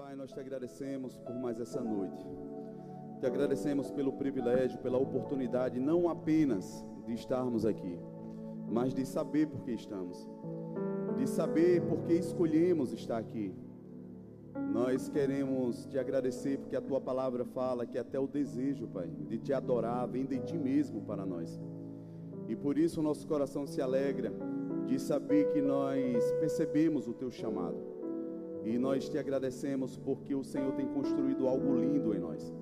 Pai, nós te agradecemos por mais essa noite. Te agradecemos pelo privilégio, pela oportunidade, não apenas de estarmos aqui, mas de saber por que estamos, de saber por que escolhemos estar aqui. Nós queremos te agradecer porque a tua palavra fala que até o desejo, Pai, de te adorar vem de ti mesmo para nós. E por isso o nosso coração se alegra de saber que nós percebemos o teu chamado e nós te agradecemos porque o Senhor tem construído algo lindo em nós.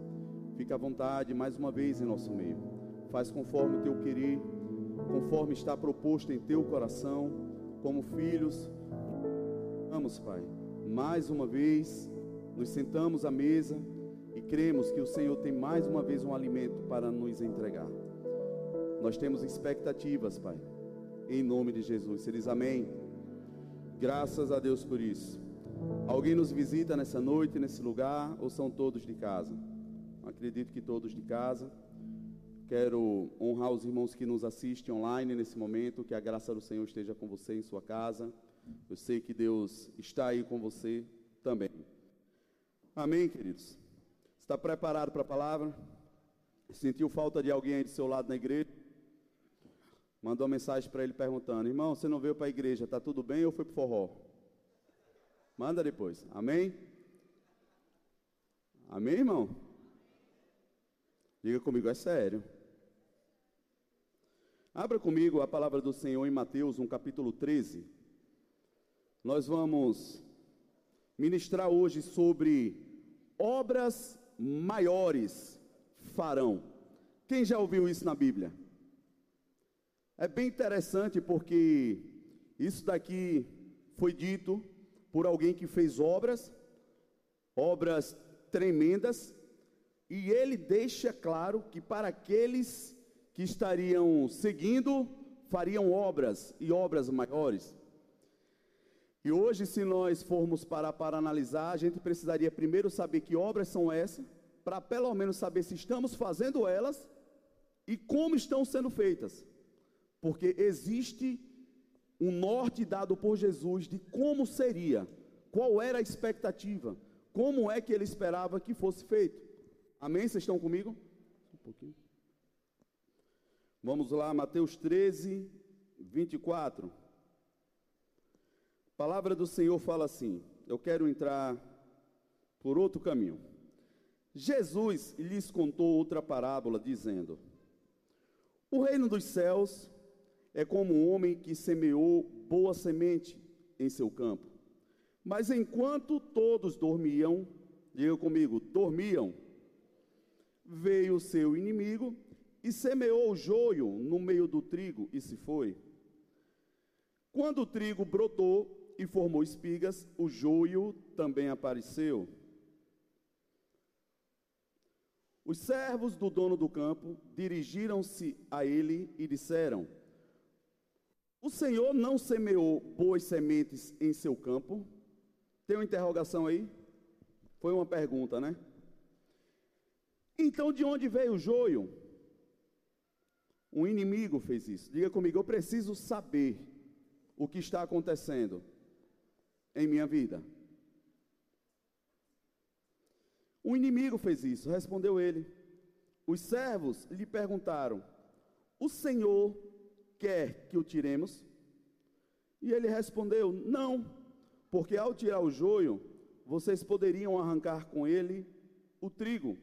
Fica à vontade mais uma vez em nosso meio. Faz conforme o teu querer, conforme está proposto em teu coração, como filhos. Vamos, Pai. Mais uma vez, nos sentamos à mesa e cremos que o Senhor tem mais uma vez um alimento para nos entregar. Nós temos expectativas, Pai. Em nome de Jesus. Você diz amém? Graças a Deus por isso. Alguém nos visita nessa noite, nesse lugar, ou são todos de casa? Acredito que todos de casa. Quero honrar os irmãos que nos assistem online nesse momento, que a graça do Senhor esteja com você em sua casa. Eu sei que Deus está aí com você também. Amém, queridos? Está preparado para a palavra? Sentiu falta de alguém aí do seu lado na igreja? Mandou uma mensagem para ele perguntando: Irmão, você não veio para a igreja, está tudo bem ou foi para forró? Manda depois. Amém? Amém, irmão? Diga comigo, é sério. Abra comigo a palavra do Senhor em Mateus, no capítulo 13. Nós vamos ministrar hoje sobre obras maiores farão. Quem já ouviu isso na Bíblia? É bem interessante porque isso daqui foi dito por alguém que fez obras, obras tremendas, e ele deixa claro que para aqueles que estariam seguindo, fariam obras e obras maiores. E hoje, se nós formos parar para analisar, a gente precisaria primeiro saber que obras são essas, para pelo menos saber se estamos fazendo elas e como estão sendo feitas. Porque existe um norte dado por Jesus de como seria, qual era a expectativa, como é que ele esperava que fosse feito. Amém? Vocês estão comigo? Um pouquinho. Vamos lá, Mateus 13, 24. A palavra do Senhor fala assim: Eu quero entrar por outro caminho. Jesus lhes contou outra parábola, dizendo: O reino dos céus é como um homem que semeou boa semente em seu campo. Mas enquanto todos dormiam, diga comigo, dormiam, veio o seu inimigo e semeou o joio no meio do trigo e se foi. Quando o trigo brotou e formou espigas, o joio também apareceu. Os servos do dono do campo dirigiram-se a ele e disseram: o Senhor não semeou boas sementes em seu campo? Tem uma interrogação aí? Foi uma pergunta, né? Então, de onde veio o joio? Um inimigo fez isso. Diga comigo, eu preciso saber o que está acontecendo em minha vida. Um inimigo fez isso, respondeu ele. Os servos lhe perguntaram: O Senhor quer que o tiremos? E ele respondeu: Não, porque ao tirar o joio, vocês poderiam arrancar com ele o trigo.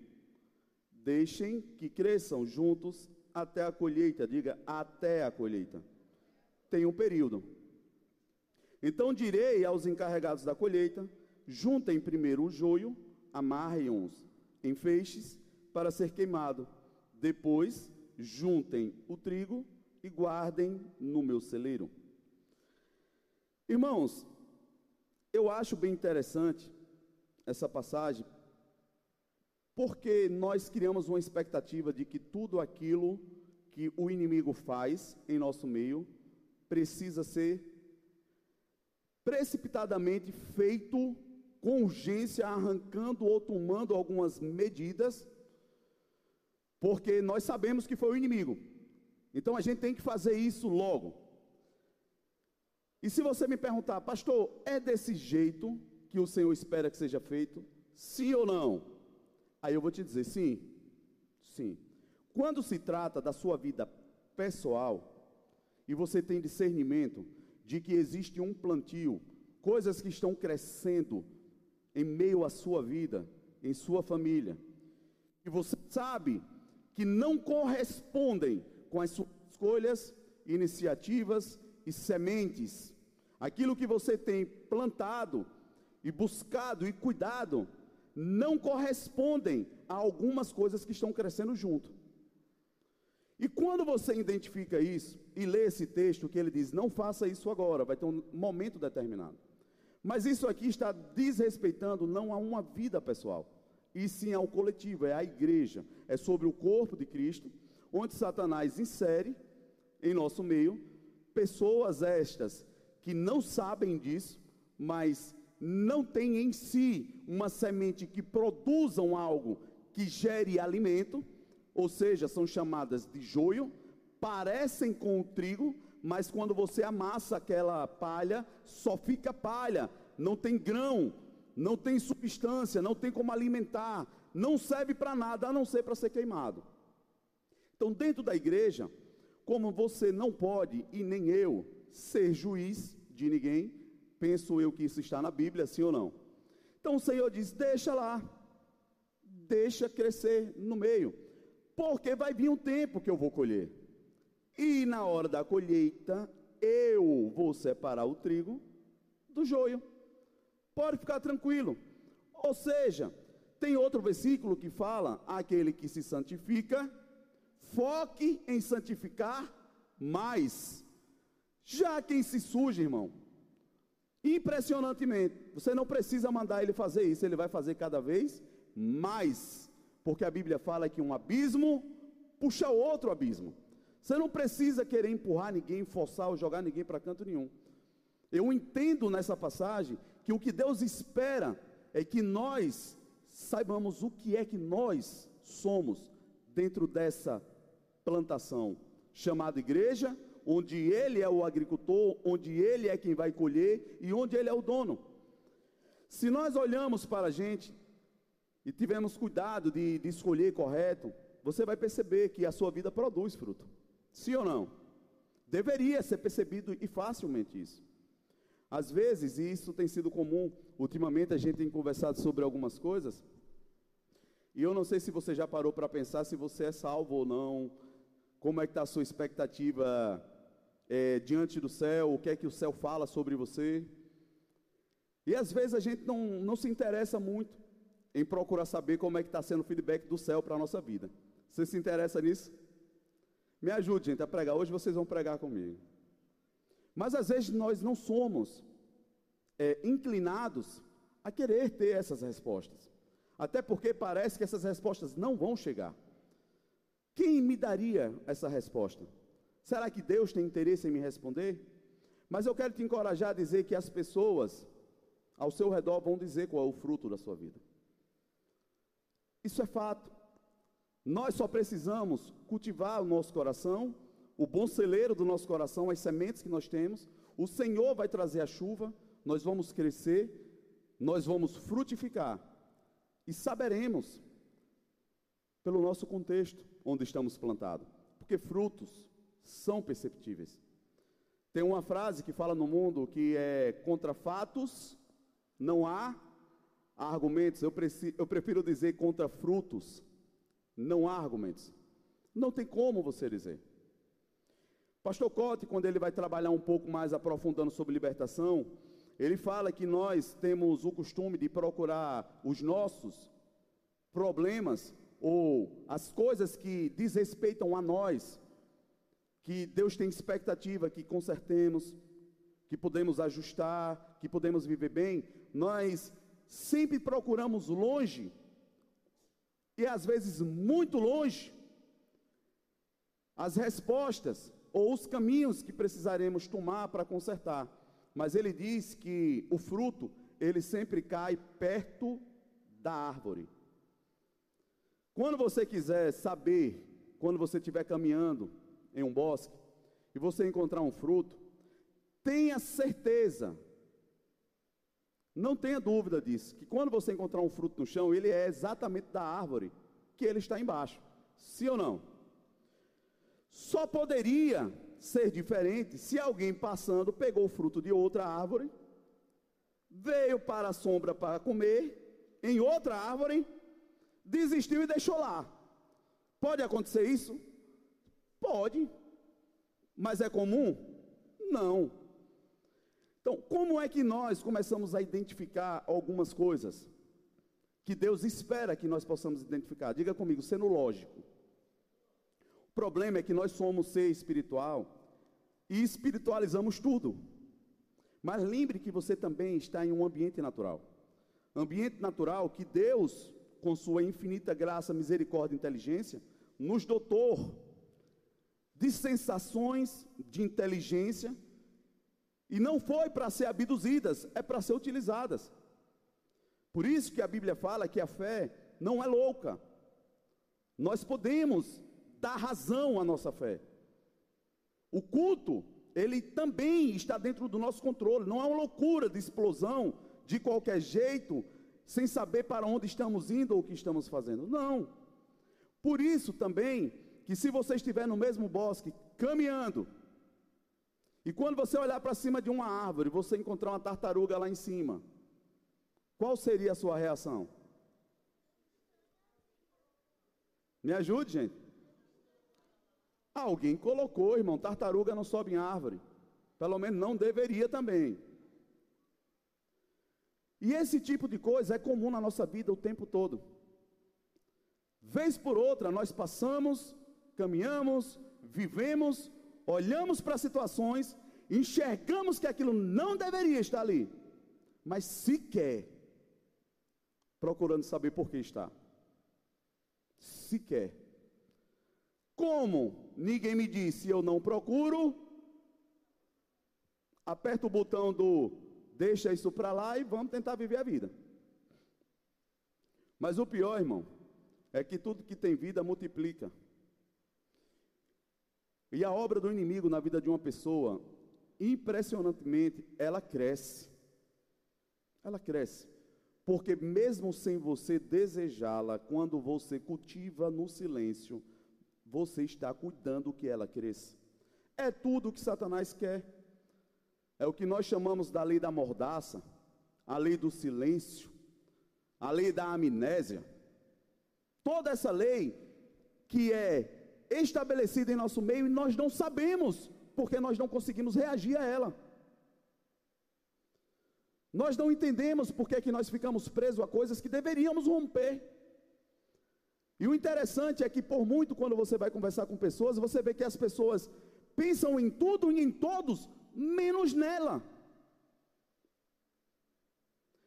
Deixem que cresçam juntos até a colheita, diga até a colheita. Tem um período. Então direi aos encarregados da colheita: juntem primeiro o joio, amarrem-os em feixes para ser queimado. Depois, juntem o trigo e guardem no meu celeiro. Irmãos, eu acho bem interessante essa passagem, porque nós criamos uma expectativa de que tudo aquilo que o inimigo faz em nosso meio precisa ser precipitadamente feito com urgência, arrancando ou tomando algumas medidas, porque nós sabemos que foi o inimigo. Então a gente tem que fazer isso logo. E se você me perguntar, pastor, é desse jeito que o Senhor espera que seja feito? Sim ou não? Aí eu vou te dizer sim. Sim. Quando se trata da sua vida pessoal e você tem discernimento de que existe um plantio, coisas que estão crescendo em meio à sua vida, em sua família, e você sabe que não correspondem com as suas escolhas, iniciativas e sementes, aquilo que você tem plantado e buscado e cuidado, não correspondem a algumas coisas que estão crescendo junto. E quando você identifica isso e lê esse texto que ele diz, não faça isso agora, vai ter um momento determinado. Mas isso aqui está desrespeitando não a uma vida pessoal, e sim ao coletivo, é a igreja, é sobre o corpo de Cristo, onde Satanás insere em nosso meio pessoas estas que não sabem disso, mas não têm em si uma semente que produzam algo que gere alimento ou seja, são chamadas de joio, parecem com o trigo, mas quando você amassa aquela palha, só fica palha, não tem grão, não tem substância, não tem como alimentar, não serve para nada a não ser para ser queimado. Então, dentro da igreja, como você não pode e nem eu ser juiz de ninguém, penso eu que isso está na Bíblia, sim ou não? Então o Senhor diz: deixa lá, deixa crescer no meio porque vai vir um tempo que eu vou colher. E na hora da colheita, eu vou separar o trigo do joio. Pode ficar tranquilo. Ou seja, tem outro versículo que fala: aquele que se santifica, foque em santificar mais. Já quem se suja, irmão, impressionantemente, você não precisa mandar ele fazer isso, ele vai fazer cada vez mais porque a Bíblia fala que um abismo puxa outro abismo. Você não precisa querer empurrar ninguém, forçar ou jogar ninguém para canto nenhum. Eu entendo nessa passagem que o que Deus espera é que nós saibamos o que é que nós somos dentro dessa plantação chamada igreja, onde Ele é o agricultor, onde Ele é quem vai colher e onde Ele é o dono. Se nós olhamos para a gente e tivermos cuidado de, de escolher correto, você vai perceber que a sua vida produz fruto. Sim ou não? Deveria ser percebido e facilmente isso. Às vezes, e isso tem sido comum, ultimamente a gente tem conversado sobre algumas coisas, e eu não sei se você já parou para pensar se você é salvo ou não, como é que está a sua expectativa é, diante do céu, o que é que o céu fala sobre você. E às vezes a gente não, não se interessa muito em procurar saber como é que está sendo o feedback do céu para a nossa vida. Você se interessa nisso? Me ajude, gente, a pregar. Hoje vocês vão pregar comigo. Mas às vezes nós não somos é, inclinados a querer ter essas respostas. Até porque parece que essas respostas não vão chegar. Quem me daria essa resposta? Será que Deus tem interesse em me responder? Mas eu quero te encorajar a dizer que as pessoas ao seu redor vão dizer qual é o fruto da sua vida. Isso é fato. Nós só precisamos cultivar o nosso coração, o bom celeiro do nosso coração, as sementes que nós temos. O Senhor vai trazer a chuva, nós vamos crescer, nós vamos frutificar e saberemos pelo nosso contexto onde estamos plantados, porque frutos são perceptíveis. Tem uma frase que fala no mundo que é contra fatos não há argumentos, eu, preciso, eu prefiro dizer contra frutos, não há argumentos. Não tem como você dizer. Pastor Cote, quando ele vai trabalhar um pouco mais aprofundando sobre libertação, ele fala que nós temos o costume de procurar os nossos problemas ou as coisas que desrespeitam a nós, que Deus tem expectativa que consertemos, que podemos ajustar, que podemos viver bem, nós sempre procuramos longe, e às vezes muito longe, as respostas ou os caminhos que precisaremos tomar para consertar. Mas ele diz que o fruto, ele sempre cai perto da árvore. Quando você quiser saber, quando você estiver caminhando em um bosque e você encontrar um fruto, tenha certeza Não tenha dúvida disso, que quando você encontrar um fruto no chão, ele é exatamente da árvore que ele está embaixo. Sim ou não? Só poderia ser diferente se alguém passando pegou o fruto de outra árvore, veio para a sombra para comer, em outra árvore, desistiu e deixou lá. Pode acontecer isso? Pode. Mas é comum? Não. Então, como é que nós começamos a identificar algumas coisas que Deus espera que nós possamos identificar? Diga comigo, sendo lógico. O problema é que nós somos ser espiritual e espiritualizamos tudo. Mas lembre que você também está em um ambiente natural. Ambiente natural que Deus, com sua infinita graça, misericórdia e inteligência, nos dotou de sensações, de inteligência, e não foi para ser abduzidas, é para ser utilizadas. Por isso que a Bíblia fala que a fé não é louca. Nós podemos dar razão à nossa fé. O culto, ele também está dentro do nosso controle. Não é uma loucura de explosão de qualquer jeito, sem saber para onde estamos indo ou o que estamos fazendo. Não. Por isso também que se você estiver no mesmo bosque, caminhando, e quando você olhar para cima de uma árvore, você encontrar uma tartaruga lá em cima, qual seria a sua reação? Me ajude, gente. Alguém colocou, irmão, tartaruga não sobe em árvore. Pelo menos não deveria também. E esse tipo de coisa é comum na nossa vida o tempo todo. Vez por outra, nós passamos, caminhamos, vivemos olhamos para situações, enxergamos que aquilo não deveria estar ali, mas sequer procurando saber por que está. Sequer. Como ninguém me disse, eu não procuro, aperta o botão do deixa isso para lá e vamos tentar viver a vida. Mas o pior, irmão, é que tudo que tem vida multiplica. E a obra do inimigo na vida de uma pessoa, impressionantemente, ela cresce. Ela cresce. Porque mesmo sem você desejá-la, quando você cultiva no silêncio, você está cuidando que ela cresça. É tudo o que Satanás quer. É o que nós chamamos da lei da mordaça, a lei do silêncio, a lei da amnésia. Toda essa lei que é estabelecida em nosso meio e nós não sabemos, porque nós não conseguimos reagir a ela. Nós não entendemos porque é que nós ficamos presos a coisas que deveríamos romper. E o interessante é que, por muito, quando você vai conversar com pessoas, você vê que as pessoas pensam em tudo e em todos, menos nela.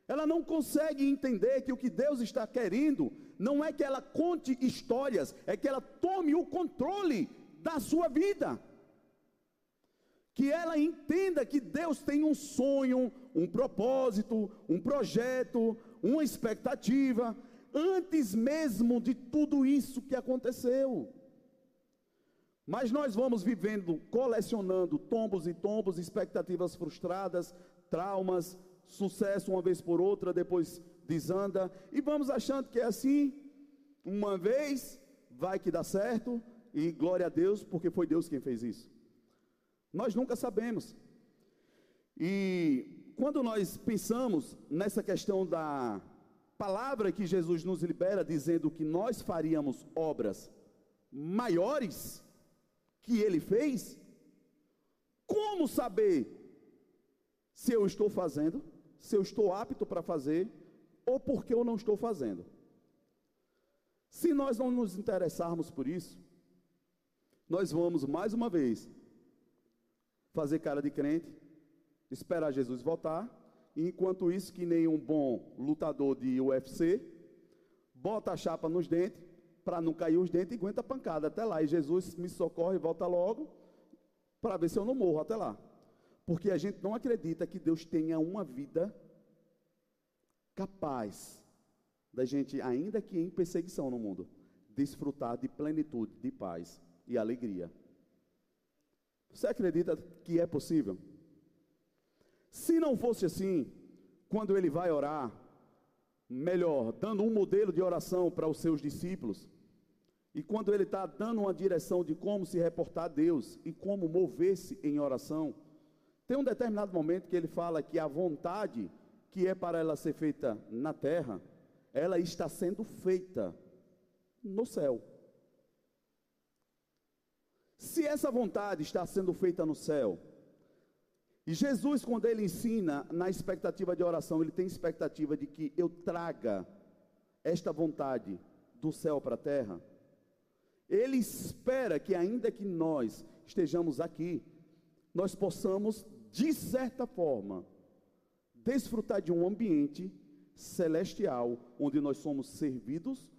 Ela não consegue entender que o que Deus está querendo não é que ela conte histórias, é que ela tome o controle da sua vida. Que ela entenda que Deus tem um sonho, um propósito, um projeto, uma expectativa, antes mesmo de tudo isso que aconteceu. Mas nós vamos vivendo, colecionando tombos e tombos, expectativas frustradas, traumas, sucesso uma vez por outra, depois desanda, e vamos achando que é assim, uma vez, vai que dá certo, e glória a Deus, porque foi Deus quem fez isso. Nós nunca sabemos. E quando nós pensamos nessa questão da palavra que Jesus nos libera, dizendo que nós faríamos obras maiores que ele fez, como saber se eu estou fazendo? se eu estou apto para fazer ou porque eu não estou fazendo. Se nós não nos interessarmos por isso, nós vamos mais uma vez fazer cara de crente, esperar Jesus voltar, e enquanto isso, que nem um bom lutador de UFC, bota a chapa nos dentes, para não cair os dentes e aguenta a pancada até lá. E Jesus me socorre volta logo, para ver se eu não morro até lá. Porque a gente não acredita que Deus tenha uma vida capaz da gente, ainda que em perseguição no mundo, desfrutar de plenitude, de paz e alegria. Você acredita que é possível? Se não fosse assim, quando ele vai orar, melhor, dando um modelo de oração para os seus discípulos, e quando ele está dando uma direção de como se reportar a Deus e como mover-se em oração, tem um determinado momento que ele fala que a vontade que é para ela ser feita na terra, ela está sendo feita no céu. Se essa vontade está sendo feita no céu, e Jesus, quando ele ensina na expectativa de oração, ele tem expectativa de que eu traga esta vontade do céu para a terra. Ele espera que, ainda que nós estejamos aqui, nós possamos, de certa forma, desfrutar de um ambiente celestial, onde nós somos servidos,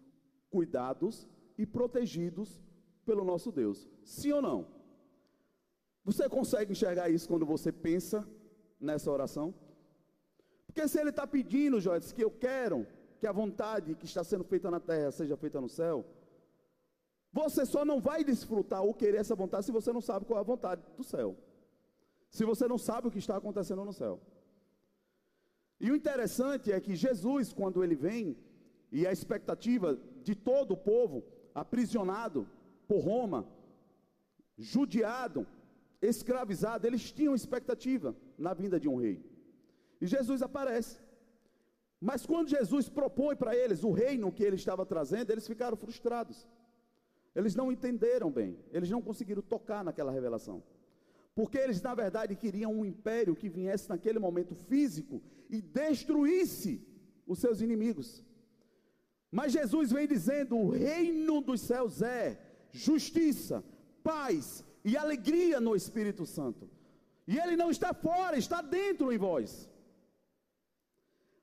cuidados e protegidos pelo nosso Deus. Sim ou não? Você consegue enxergar isso quando você pensa nessa oração? Porque se ele está pedindo, Joyce, que eu quero que a vontade que está sendo feita na terra seja feita no céu, você só não vai desfrutar ou querer essa vontade se você não sabe qual é a vontade do céu. Se você não sabe o que está acontecendo no céu. E o interessante é que Jesus, quando ele vem, e a expectativa de todo o povo aprisionado por Roma, judiado, escravizado, eles tinham expectativa na vinda de um rei. E Jesus aparece. Mas quando Jesus propõe para eles o reino que ele estava trazendo, eles ficaram frustrados. Eles não entenderam bem, eles não conseguiram tocar naquela revelação. Porque eles, na verdade, queriam um império que viesse naquele momento físico e destruísse os seus inimigos. Mas Jesus vem dizendo: o reino dos céus é justiça, paz e alegria no Espírito Santo. E ele não está fora, está dentro em vós.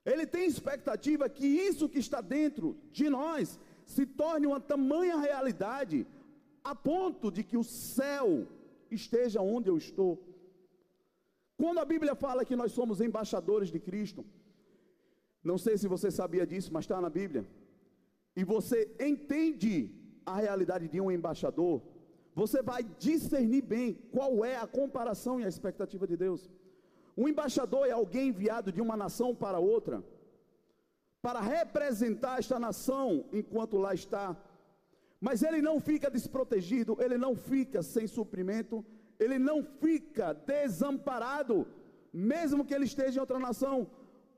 Ele tem expectativa que isso que está dentro de nós se torne uma tamanha realidade, a ponto de que o céu esteja onde eu estou. Quando a Bíblia fala que nós somos embaixadores de Cristo, não sei se você sabia disso, mas está na Bíblia, e você entende a realidade de um embaixador, você vai discernir bem qual é a comparação e a expectativa de Deus. Um embaixador é alguém enviado de uma nação para outra, para representar esta nação enquanto lá está. Mas ele não fica desprotegido, ele não fica sem suprimento, ele não fica desamparado, mesmo que ele esteja em outra nação,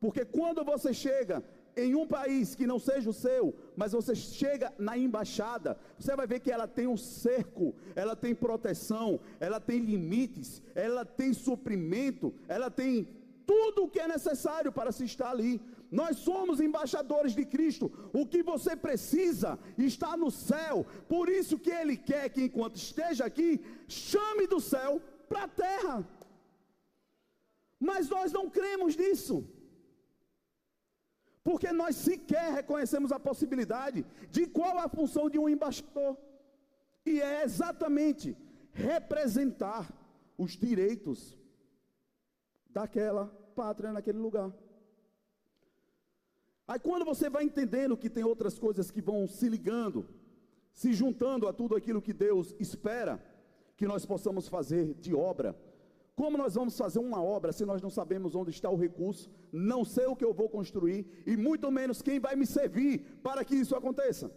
porque quando você chega em um país que não seja o seu, mas você chega na embaixada, você vai ver que ela tem um cerco, ela tem proteção, ela tem limites, ela tem suprimento, ela tem tudo o que é necessário para se estar ali. Nós somos embaixadores de Cristo. O que você precisa está no céu. Por isso que Ele quer que enquanto esteja aqui, chame do céu para a terra. Mas nós não cremos nisso. Porque nós sequer reconhecemos a possibilidade de qual a função de um embaixador. E é exatamente representar os direitos daquela pátria naquele lugar. Aí quando você vai entendendo que tem outras coisas que vão se ligando, se juntando a tudo aquilo que Deus espera que nós possamos fazer de obra. Como nós vamos fazer uma obra se nós não sabemos onde está o recurso, não sei o que eu vou construir e muito menos quem vai me servir para que isso aconteça?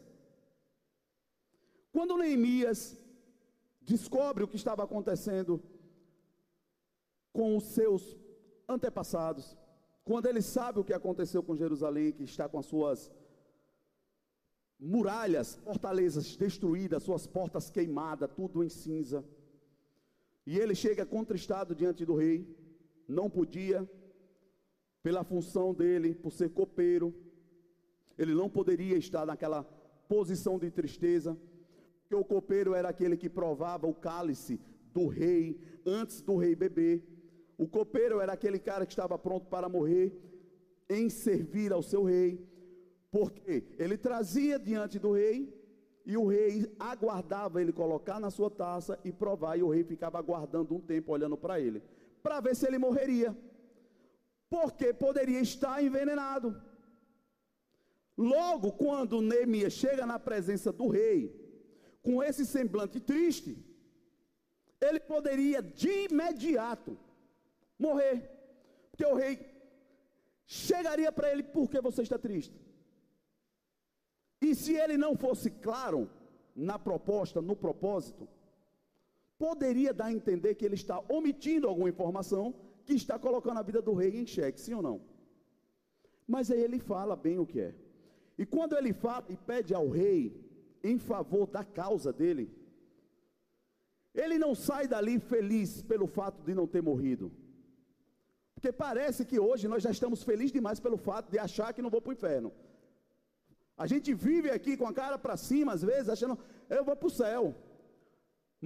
Quando Neemias descobre o que estava acontecendo com os seus antepassados, quando ele sabe o que aconteceu com Jerusalém, que está com as suas muralhas, fortalezas destruídas, suas portas queimadas, tudo em cinza. E ele chega contristado diante do rei, não podia, pela função dele, por ser copeiro, ele não poderia estar naquela posição de tristeza, porque o copeiro era aquele que provava o cálice do rei antes do rei beber. O copeiro era aquele cara que estava pronto para morrer em servir ao seu rei, porque ele trazia diante do rei e o rei aguardava ele colocar na sua taça e provar, e o rei ficava aguardando um tempo olhando para ele, para ver se ele morreria, porque poderia estar envenenado. Logo, quando Neemias chega na presença do rei, com esse semblante triste, ele poderia de imediato morrer. Porque o rei chegaria para ele: por que você está triste? E se ele não fosse claro na proposta, no propósito, poderia dar a entender que ele está omitindo alguma informação que está colocando a vida do rei em xeque, sim ou não? Mas aí ele fala bem o que é. E quando ele fala e pede ao rei em favor da causa dele, ele não sai dali feliz pelo fato de não ter morrido. Porque parece que hoje nós já estamos felizes demais pelo fato de achar que não vou para o inferno. A gente vive aqui com a cara para cima, às vezes, achando, eu vou para o céu.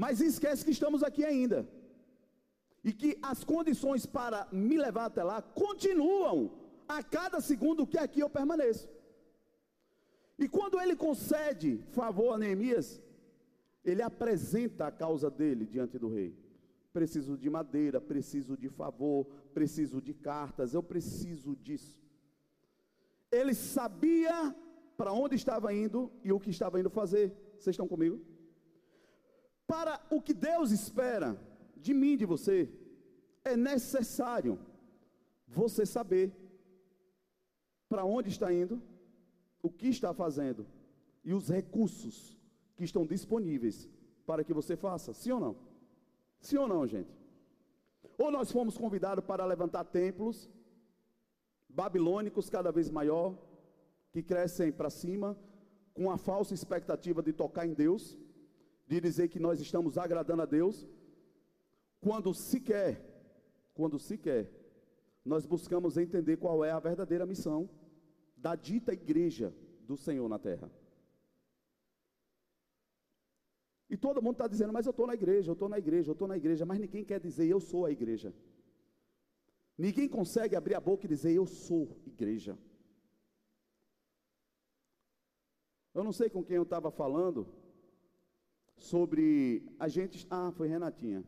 Mas esquece que estamos aqui ainda. E que as condições para me levar até lá continuam a cada segundo que aqui eu permaneço. E quando ele concede favor a Neemias, ele apresenta a causa dele diante do rei. Preciso de madeira, preciso de favor, preciso de cartas, eu preciso disso. Ele sabia para onde estava indo e o que estava indo fazer. Vocês estão comigo? Para o que Deus espera de mim e de você, é necessário você saber para onde está indo o que está fazendo e os recursos que estão disponíveis para que você faça, sim ou não? Sim ou não, gente? Ou nós fomos convidados para levantar templos babilônicos cada vez maior, que crescem para cima, com a falsa expectativa de tocar em Deus, de dizer que nós estamos agradando a Deus, quando sequer, quando sequer, nós buscamos entender qual é a verdadeira missão da dita igreja do Senhor na terra. E todo mundo está dizendo, mas eu estou na igreja, eu estou na igreja, eu estou na igreja, mas ninguém quer dizer eu sou a igreja. Ninguém consegue abrir a boca e dizer eu sou igreja. Eu não sei com quem eu estava falando sobre a gente. Ah, foi Renatinha.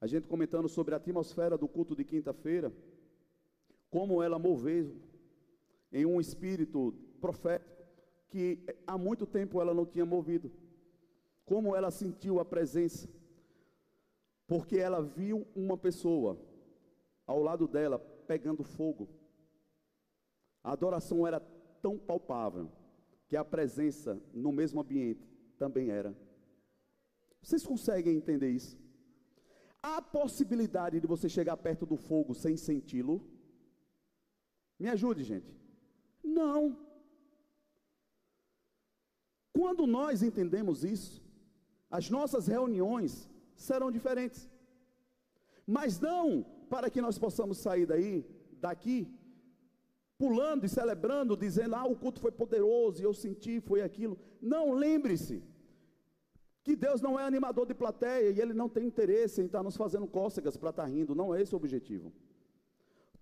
A gente comentando sobre a atmosfera do culto de quinta-feira, como ela moveu em um espírito profético que há muito tempo ela não tinha movido. Como ela sentiu a presença? Porque ela viu uma pessoa ao lado dela pegando fogo. A adoração era tão palpável que a presença no mesmo ambiente também era. Vocês conseguem entender isso? Há possibilidade de você chegar perto do fogo sem senti-lo? Me ajude, gente. Não. Quando nós entendemos isso, as nossas reuniões serão diferentes. Mas não para que nós possamos sair daí, daqui, pulando e celebrando, dizendo: "Ah, o culto foi poderoso e eu senti, foi aquilo". Não, lembre-se que Deus não é animador de plateia e ele não tem interesse em estar nos fazendo cócegas para estar rindo, não é esse o objetivo.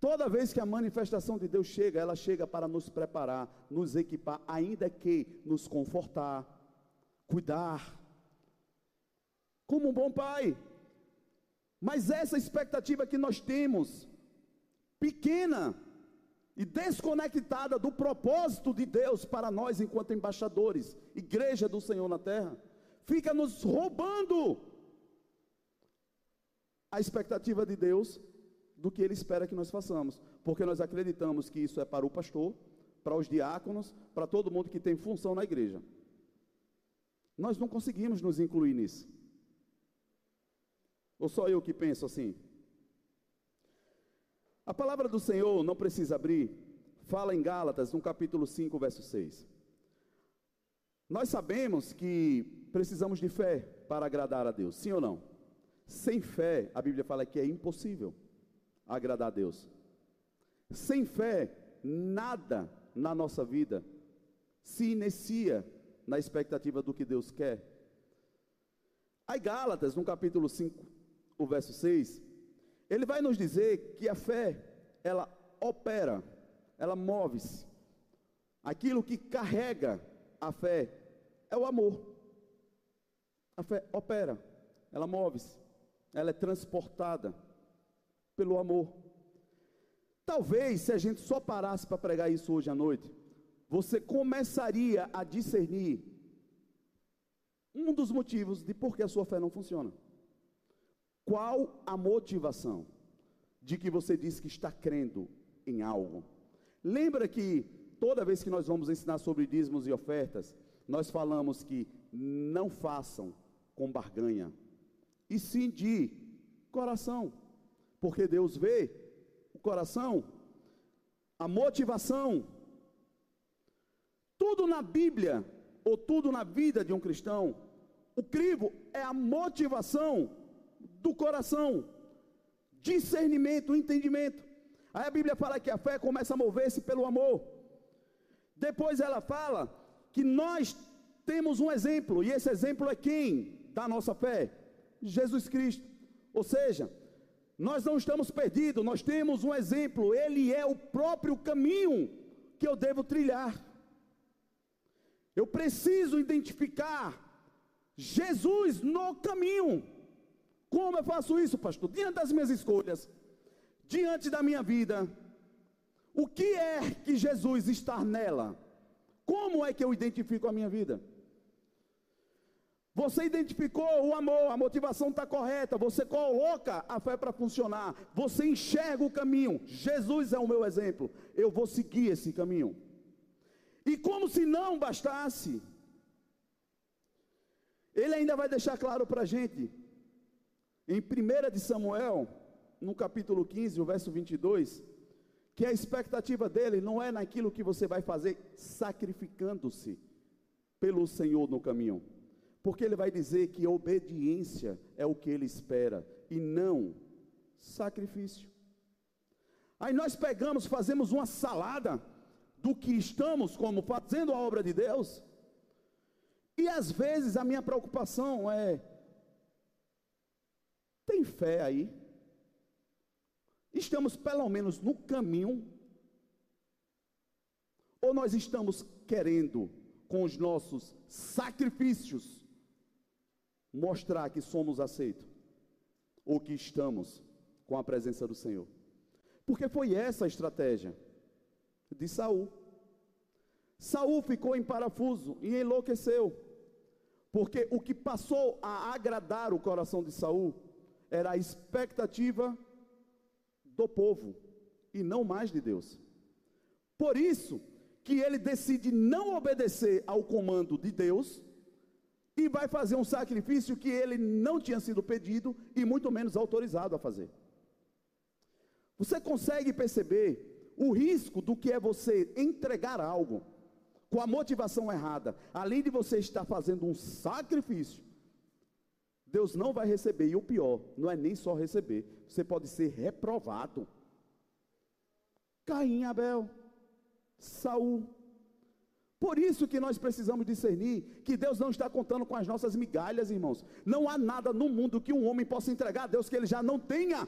Toda vez que a manifestação de Deus chega, ela chega para nos preparar, nos equipar, ainda que nos confortar, cuidar, como um bom pai. Mas essa expectativa que nós temos, pequena e desconectada do propósito de Deus para nós enquanto embaixadores, igreja do Senhor na terra, fica nos roubando a expectativa de Deus do que ele espera que nós façamos, porque nós acreditamos que isso é para o pastor, para os diáconos, para todo mundo que tem função na igreja. Nós não conseguimos nos incluir nisso. Ou só eu que penso assim? A palavra do Senhor, não precisa abrir, fala em Gálatas, no capítulo 5, verso 6. Nós sabemos que precisamos de fé para agradar a Deus, sim ou não? Sem fé, a Bíblia fala que é impossível agradar a Deus. Sem fé, nada na nossa vida se inicia na expectativa do que Deus quer. Aí Gálatas, no capítulo 5, o verso 6, ele vai nos dizer que a fé, ela opera, ela move-se. Aquilo que carrega a fé é o amor. A fé opera, ela move-se, ela é transportada pelo amor. Talvez, se a gente só parasse para pregar isso hoje à noite, você começaria a discernir um dos motivos de por que a sua fé não funciona. Qual a motivação de que você diz que está crendo em algo? Lembra que toda vez que nós vamos ensinar sobre dízimos e ofertas, nós falamos que não façam com barganha, e sim de coração, porque Deus vê o coração, a motivação. Tudo na Bíblia, ou tudo na vida de um cristão, o crivo é a motivação do coração, discernimento, entendimento. Aí a Bíblia fala que a fé começa a mover-se pelo amor. Depois ela fala que nós temos um exemplo, e esse exemplo é quem da nossa fé? Jesus Cristo. Ou seja, nós não estamos perdidos, nós temos um exemplo, ele é o próprio caminho que eu devo trilhar. Eu preciso identificar Jesus no caminho. Como eu faço isso, pastor? Diante das minhas escolhas, diante da minha vida, o que é que Jesus está nela? Como é que eu identifico a minha vida? Você identificou o amor, a motivação está correta, você coloca a fé para funcionar, você enxerga o caminho. Jesus é o meu exemplo, eu vou seguir esse caminho. E como se não bastasse, ele ainda vai deixar claro para a gente, em 1 de Samuel, no capítulo 15, o verso 22, que a expectativa dele não é naquilo que você vai fazer sacrificando-se pelo Senhor no caminho porque ele vai dizer que obediência é o que ele espera e não sacrifício. Aí nós pegamos, fazemos uma salada do que estamos como fazendo a obra de Deus. E às vezes a minha preocupação é: tem fé aí? Estamos pelo menos no caminho? Ou nós estamos querendo, com os nossos sacrifícios, mostrar que somos aceitos, ou que estamos com a presença do Senhor. Porque foi essa a estratégia de Saul. Saul ficou em parafuso e enlouqueceu. Porque o que passou a agradar o coração de Saul era a expectativa do povo e não mais de Deus. Por isso que ele decide não obedecer ao comando de Deus e vai fazer um sacrifício que ele não tinha sido pedido e muito menos autorizado a fazer. Você consegue perceber o risco do que é você entregar algo com a motivação errada, além de você estar fazendo um sacrifício, Deus não vai receber, e o pior, não é nem só receber, você pode ser reprovado. Caim, Abel, Saul, por isso que nós precisamos discernir que Deus não está contando com as nossas migalhas, irmãos. Não há nada no mundo que um homem possa entregar a Deus que ele já não tenha.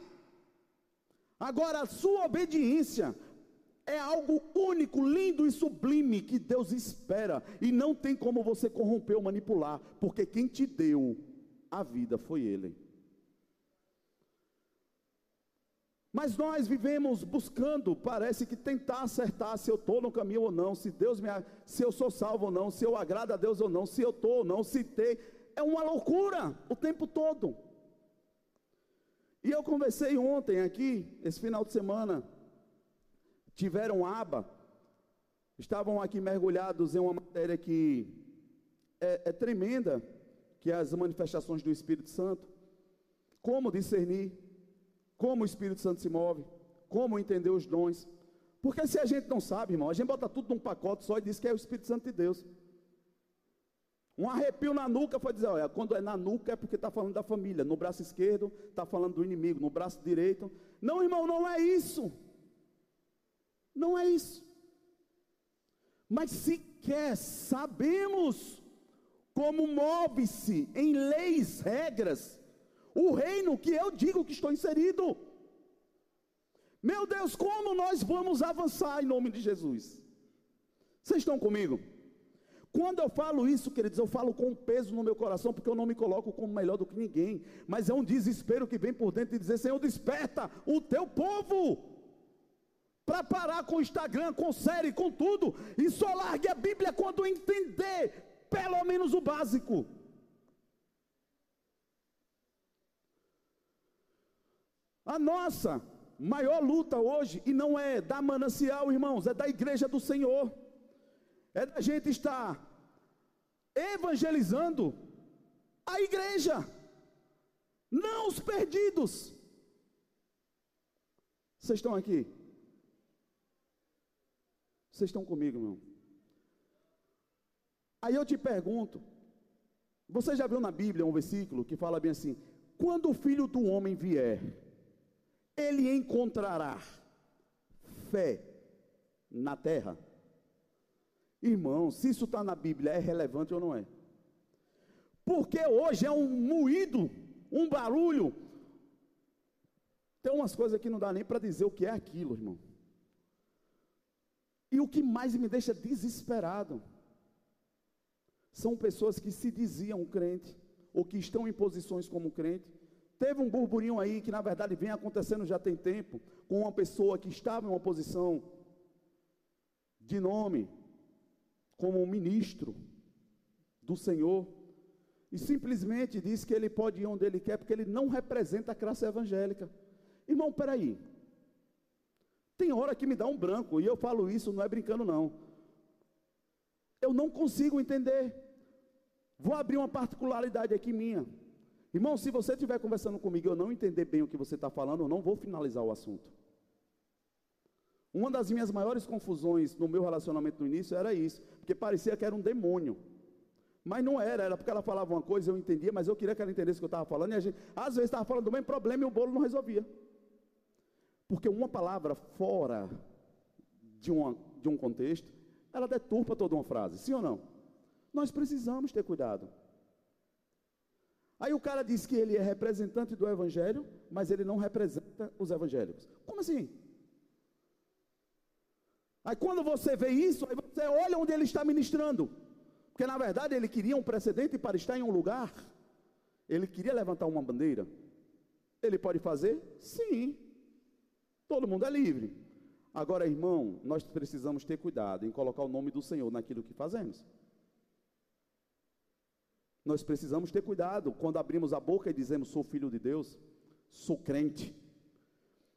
Agora, a sua obediência é algo único, lindo e sublime que Deus espera e não tem como você corromper ou manipular, porque quem te deu a vida foi Ele. Mas nós vivemos buscando, parece que tentar acertar se eu estou no caminho ou não, se Deus me, se eu sou salvo ou não, se eu agrado a Deus ou não, se eu estou ou não, se tem. É uma loucura o tempo todo. E eu conversei ontem aqui, esse final de semana, tiveram aba, estavam aqui mergulhados em uma matéria que é, é tremenda, que é as manifestações do Espírito Santo. Como discernir? como o Espírito Santo se move, como entender os dons. Porque se a gente não sabe, irmão, a gente bota tudo num pacote só e diz que é o Espírito Santo de Deus. Um arrepio na nuca foi dizer, olha, quando é na nuca é porque está falando da família, no braço esquerdo está falando do inimigo, no braço direito. Não, irmão, não é isso. Não é isso. Mas sequer sabemos como move-se em leis, regras, o reino que eu digo que estou inserido. Meu Deus, como nós vamos avançar em nome de Jesus? Vocês estão comigo? Quando eu falo isso, queridos, eu falo com peso no meu coração, porque eu não me coloco como melhor do que ninguém, mas é um desespero que vem por dentro e dizer: Senhor, desperta o teu povo para parar com o Instagram, com série, com tudo, e só largue a Bíblia quando entender pelo menos o básico. A nossa maior luta hoje, e não é da manancial, irmãos, é da igreja do Senhor, é da gente estar evangelizando a igreja, não os perdidos. Vocês estão aqui? Vocês estão comigo, irmão? Aí eu te pergunto: você já viu na Bíblia um versículo que fala bem assim: quando o filho do homem vier, ele encontrará fé na terra? Irmão, se isso está na Bíblia, é relevante ou não é? Porque hoje é um moído, um barulho. Tem umas coisas que não dá nem para dizer o que é aquilo, irmão. E o que mais me deixa desesperado são pessoas que se diziam crente, ou que estão em posições como crente. Teve um burburinho aí que na verdade vem acontecendo já tem tempo, com uma pessoa que estava em uma posição de nome, como um ministro do Senhor, e simplesmente diz que ele pode ir onde ele quer, porque ele não representa a classe evangélica. Irmão, peraí. Tem hora que me dá um branco, e eu falo isso, não é brincando, não. Eu não consigo entender. Vou abrir uma particularidade aqui minha. Irmão, se você estiver conversando comigo e eu não entender bem o que você está falando, eu não vou finalizar o assunto. Uma das minhas maiores confusões no meu relacionamento no início era isso, porque parecia que era um demônio. Mas não era, era porque ela falava uma coisa, eu entendia, mas eu queria que ela entendesse o que eu estava falando, e a gente, às vezes, estava falando do mesmo problema e o bolo não resolvia. Porque uma palavra fora de, uma, de um contexto, ela deturpa toda uma frase, sim ou não? Nós precisamos ter cuidado. Aí o cara diz que ele é representante do evangelho, mas ele não representa os evangélicos. Como assim? Aí quando você vê isso, aí você olha onde ele está ministrando. Porque na verdade ele queria um precedente para estar em um lugar. Ele queria levantar uma bandeira. Ele pode fazer? Sim. Todo mundo é livre. Agora, irmão, nós precisamos ter cuidado em colocar o nome do Senhor naquilo que fazemos. Nós precisamos ter cuidado quando abrimos a boca e dizemos sou filho de Deus, sou crente.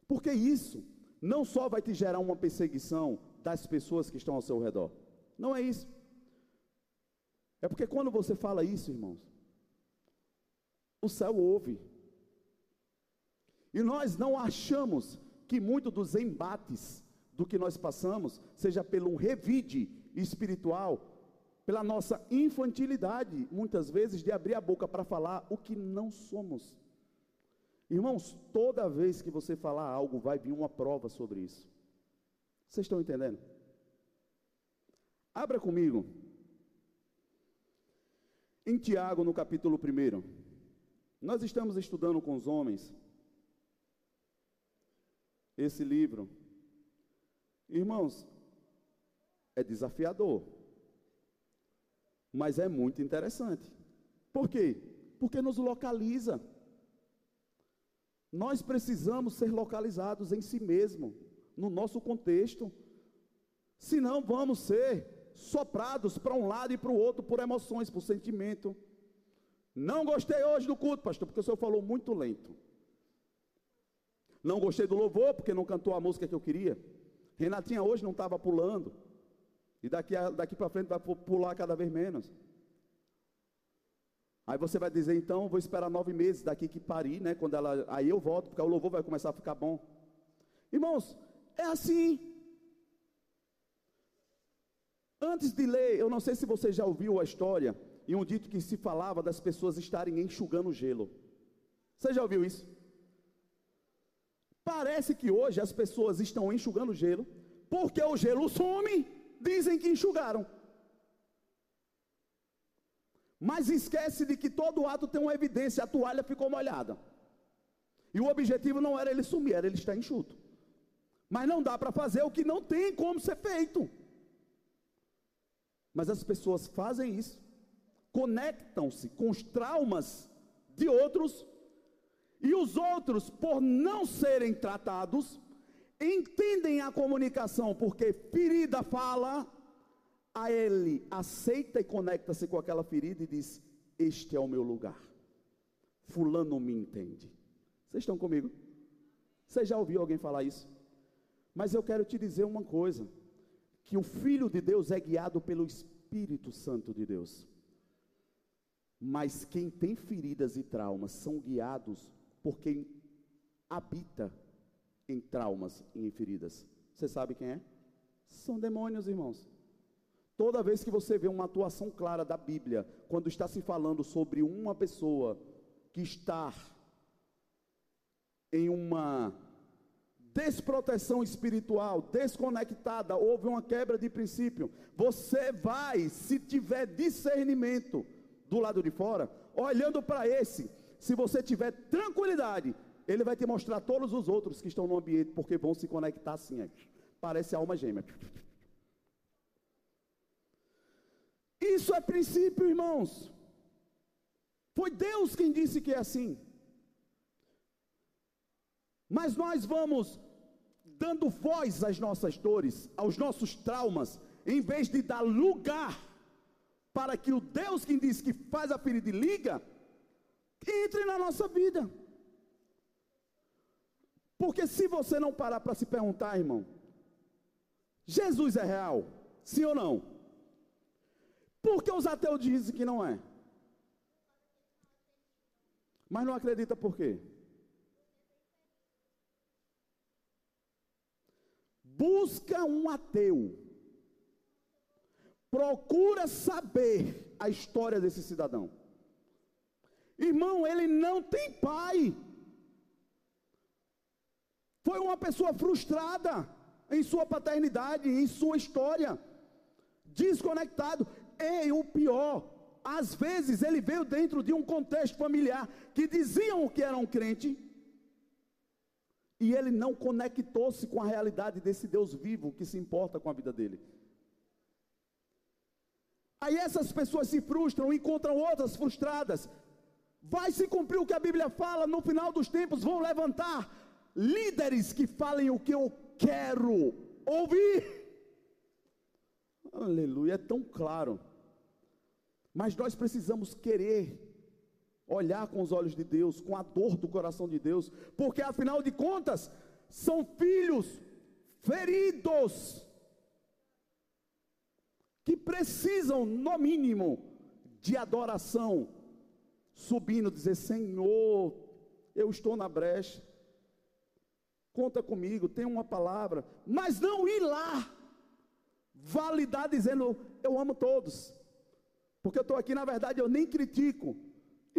Porque isso não só vai te gerar uma perseguição das pessoas que estão ao seu redor. Não é isso. É porque quando você fala isso, irmãos, o céu ouve. E nós não achamos que muito dos embates do que nós passamos seja pelo revide espiritual, pela nossa infantilidade, muitas vezes, de abrir a boca para falar o que não somos. Irmãos, toda vez que você falar algo, vai vir uma prova sobre isso. Vocês estão entendendo? Abra comigo em Tiago, no capítulo 1, nós estamos estudando com os homens esse livro. Irmãos, é desafiador, mas é muito interessante. Por quê? Porque nos localiza. Nós precisamos ser localizados em si mesmo, no nosso contexto. Senão vamos ser soprados para um lado e para o outro por emoções, por sentimento. Não gostei hoje do culto, pastor, porque o senhor falou muito lento. Não gostei do louvor, porque não cantou a música que eu queria. Renatinha hoje não estava pulando. E daqui, daqui para frente vai pular cada vez menos. Aí você vai dizer, então, vou esperar nove meses daqui que parir, né? Quando ela. Aí eu volto, porque o louvor vai começar a ficar bom. Irmãos, é assim. Antes de ler, eu não sei se você já ouviu a história, e um dito que se falava das pessoas estarem enxugando gelo. Você já ouviu isso? Parece que hoje as pessoas estão enxugando gelo, porque o gelo some, dizem que enxugaram. Mas esquece de que todo ato tem uma evidência, a toalha ficou molhada. E o objetivo não era ele sumir, era ele estar enxuto. Mas não dá para fazer o que não tem como ser feito. Mas as pessoas fazem isso, conectam-se com os traumas de outros, e os outros, por não serem tratados, entendem a comunicação, porque ferida fala, a ele aceita e conecta-se com aquela ferida e diz: Este é o meu lugar. Fulano me entende. Vocês estão comigo? Você já ouviu alguém falar isso? Mas eu quero te dizer uma coisa: que o Filho de Deus é guiado pelo Espírito Santo de Deus. Mas quem tem feridas e traumas são guiados por quem habita em traumas e em feridas. Você sabe quem é? São demônios, irmãos. Toda vez que você vê uma atuação clara da Bíblia, quando está se falando sobre uma pessoa que está em uma desproteção espiritual, desconectada, houve uma quebra de princípio, você vai, se tiver discernimento do lado de fora, olhando para esse, se você tiver tranquilidade, ele vai te mostrar todos os outros que estão no ambiente, porque vão se conectar assim. Parece alma gêmea. Isso é princípio, irmãos. Foi Deus quem disse que é assim. Mas nós vamos dando voz às nossas dores, aos nossos traumas, em vez de dar lugar para que o Deus quem diz que faz a ferida e liga, entre na nossa vida. Porque se você não parar para se perguntar, irmão, Jesus é real? Sim ou não? Por que os ateus dizem que não é? Mas não acredita por quê? Busca um ateu. Procura saber a história desse cidadão. Irmão, ele não tem pai. Foi uma pessoa frustrada em sua paternidade, em sua história, desconectado. E o pior, às vezes ele veio dentro de um contexto familiar que diziam que era um crente, e ele não conectou-se com a realidade desse Deus vivo que se importa com a vida dele. Aí essas pessoas se frustram, encontram outras frustradas. Vai se cumprir o que a Bíblia fala, no final dos tempos vão levantar líderes que falem o que eu quero ouvir. Aleluia, é tão claro. Mas nós precisamos querer olhar com os olhos de Deus, com a dor do coração de Deus, porque afinal de contas, são filhos feridos que precisam, no mínimo, de adoração, subindo, dizer: Senhor, eu estou na brecha, conta comigo, tem uma palavra, mas não ir lá, validar dizendo, eu amo todos, porque eu estou aqui, na verdade, eu nem critico.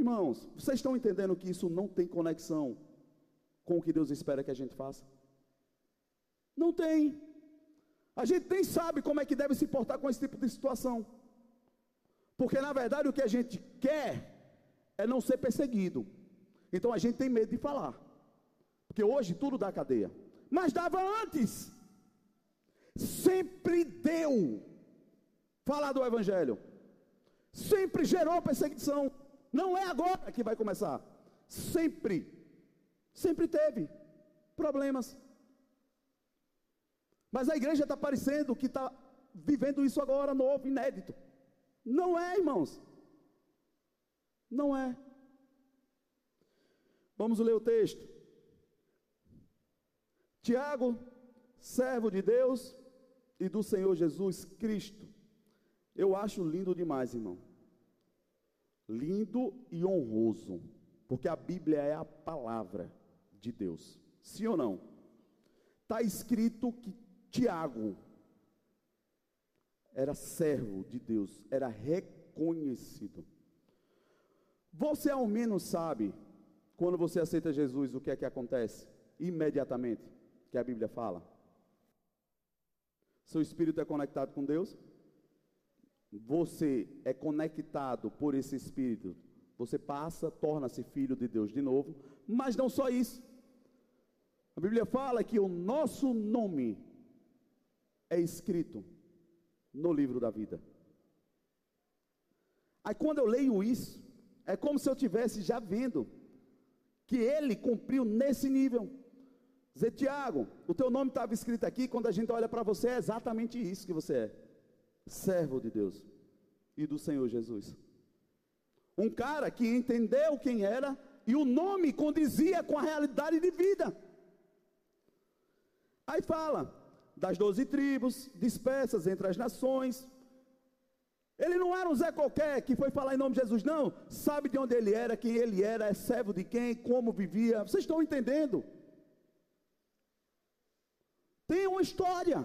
Irmãos, vocês estão entendendo que isso não tem conexão com o que Deus espera que a gente faça? Não tem. A gente nem sabe como é que deve se portar com esse tipo de situação. Porque na verdade o que a gente quer é não ser perseguido. Então a gente tem medo de falar. Porque hoje tudo dá cadeia. Mas dava antes. Sempre deu. Falar do Evangelho. Sempre gerou perseguição. Não é agora que vai começar. Sempre. Sempre teve problemas. Mas a igreja está parecendo que está vivendo isso agora, novo, inédito. Não é, irmãos. Não é. Vamos ler o texto. Tiago, servo de Deus e do Senhor Jesus Cristo. Eu acho lindo demais, irmão. Lindo e honroso, porque a Bíblia é a palavra de Deus. Sim ou não? Está escrito que Tiago era servo de Deus, era reconhecido. Você ao menos sabe, quando você aceita Jesus, o que é que acontece? Imediatamente que a Bíblia fala? Seu espírito é conectado com Deus? Você é conectado por esse espírito. Você passa, torna-se filho de Deus de novo, mas não só isso. A Bíblia fala que o nosso nome é escrito no livro da vida. Aí quando eu leio isso, é como se eu tivesse já vendo que ele cumpriu nesse nível. Dizer, Tiago, o teu nome estava escrito aqui, quando a gente olha para você, é exatamente isso que você é: servo de Deus e do Senhor Jesus. Um cara que entendeu quem era e o nome condizia com a realidade de vida. Aí fala das doze tribos, dispersas entre as nações. Ele não era um Zé qualquer que foi falar em nome de Jesus, não. Sabe de onde ele era, quem ele era, é servo de quem, como vivia. Vocês estão entendendo? Tem uma história.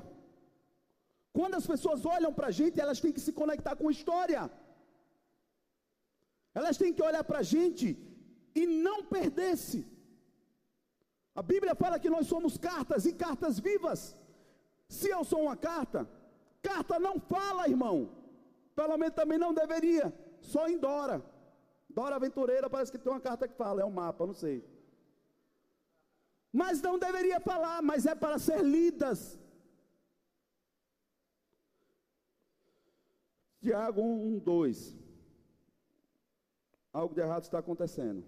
Quando as pessoas olham para a gente, elas têm que se conectar com a história. Elas têm que olhar para a gente e não perder-se. A Bíblia fala que nós somos cartas e cartas vivas. Se eu sou uma carta, carta não fala, irmão. Pelo menos também não deveria. Só em Dora. Dora Aventureira parece que tem uma carta que fala, é um mapa, não sei. Mas não deveria falar, mas é para ser lidas. Tiago 1, 2. Algo de errado está acontecendo.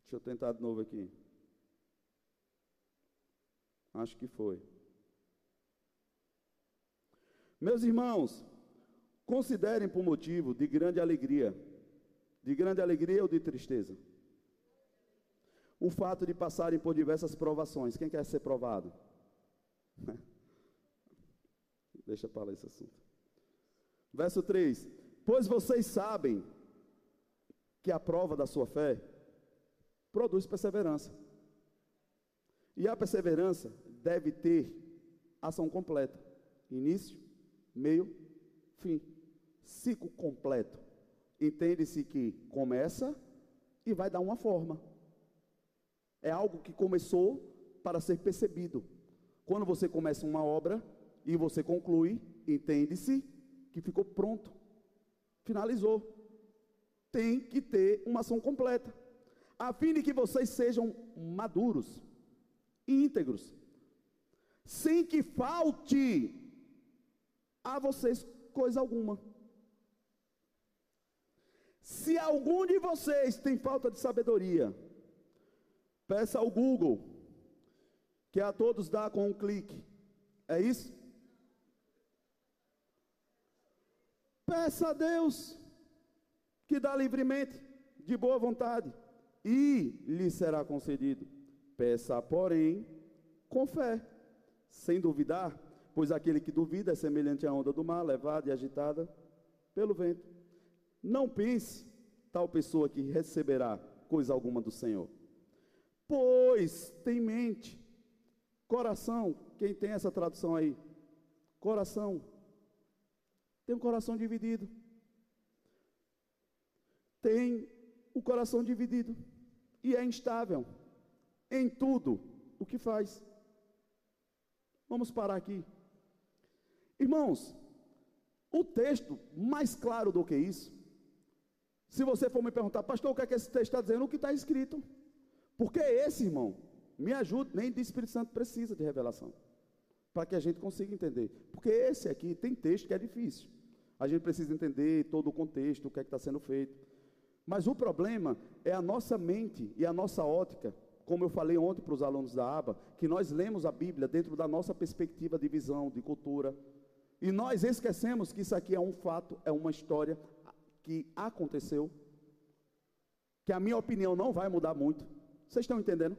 Deixa eu tentar de novo aqui. Acho que foi. Meus irmãos, considerem por motivo de grande alegria, de grande alegria ou de tristeza, o fato de passarem por diversas provações. Quem quer ser provado? Deixa para lá esse assunto. Verso 3: Pois vocês sabem que a prova da sua fé produz perseverança. E a perseverança deve ter ação completa: início, meio, fim. Ciclo completo. Entende-se que começa e vai dar uma forma. É algo que começou para ser percebido. Quando você começa uma obra e você conclui, entende-se que ficou pronto, finalizou. Tem que ter uma ação completa, a fim de que vocês sejam maduros, íntegros, sem que falte a vocês coisa alguma. Se algum de vocês tem falta de sabedoria, peça ao Google, que a todos dá com um clique. É isso? Peça a Deus, que dá livremente, de boa vontade, e lhe será concedido. Peça, porém, com fé, sem duvidar, pois aquele que duvida é semelhante à onda do mar, levada e agitada pelo vento. Não pense tal pessoa que receberá coisa alguma do Senhor. Pois tem mente, coração, quem tem essa tradução aí? Coração. Tem um coração dividido. Tem o coração dividido e é instável em tudo o que faz. Vamos parar aqui. Irmãos, o texto mais claro do que isso, se você for me perguntar, pastor, o que é que esse texto está dizendo? O que está escrito. Porque esse, irmão, me ajuda, nem de Espírito Santo precisa de revelação, para que a gente consiga entender. Porque esse aqui tem texto que é difícil. A gente precisa entender todo o contexto, o que é que está sendo feito. Mas o problema é a nossa mente e a nossa ótica, como eu falei ontem para os alunos da aba, que nós lemos a Bíblia dentro da nossa perspectiva de visão, de cultura, e nós esquecemos que isso aqui é um fato, é uma história que aconteceu, que a minha opinião não vai mudar muito. Vocês estão entendendo?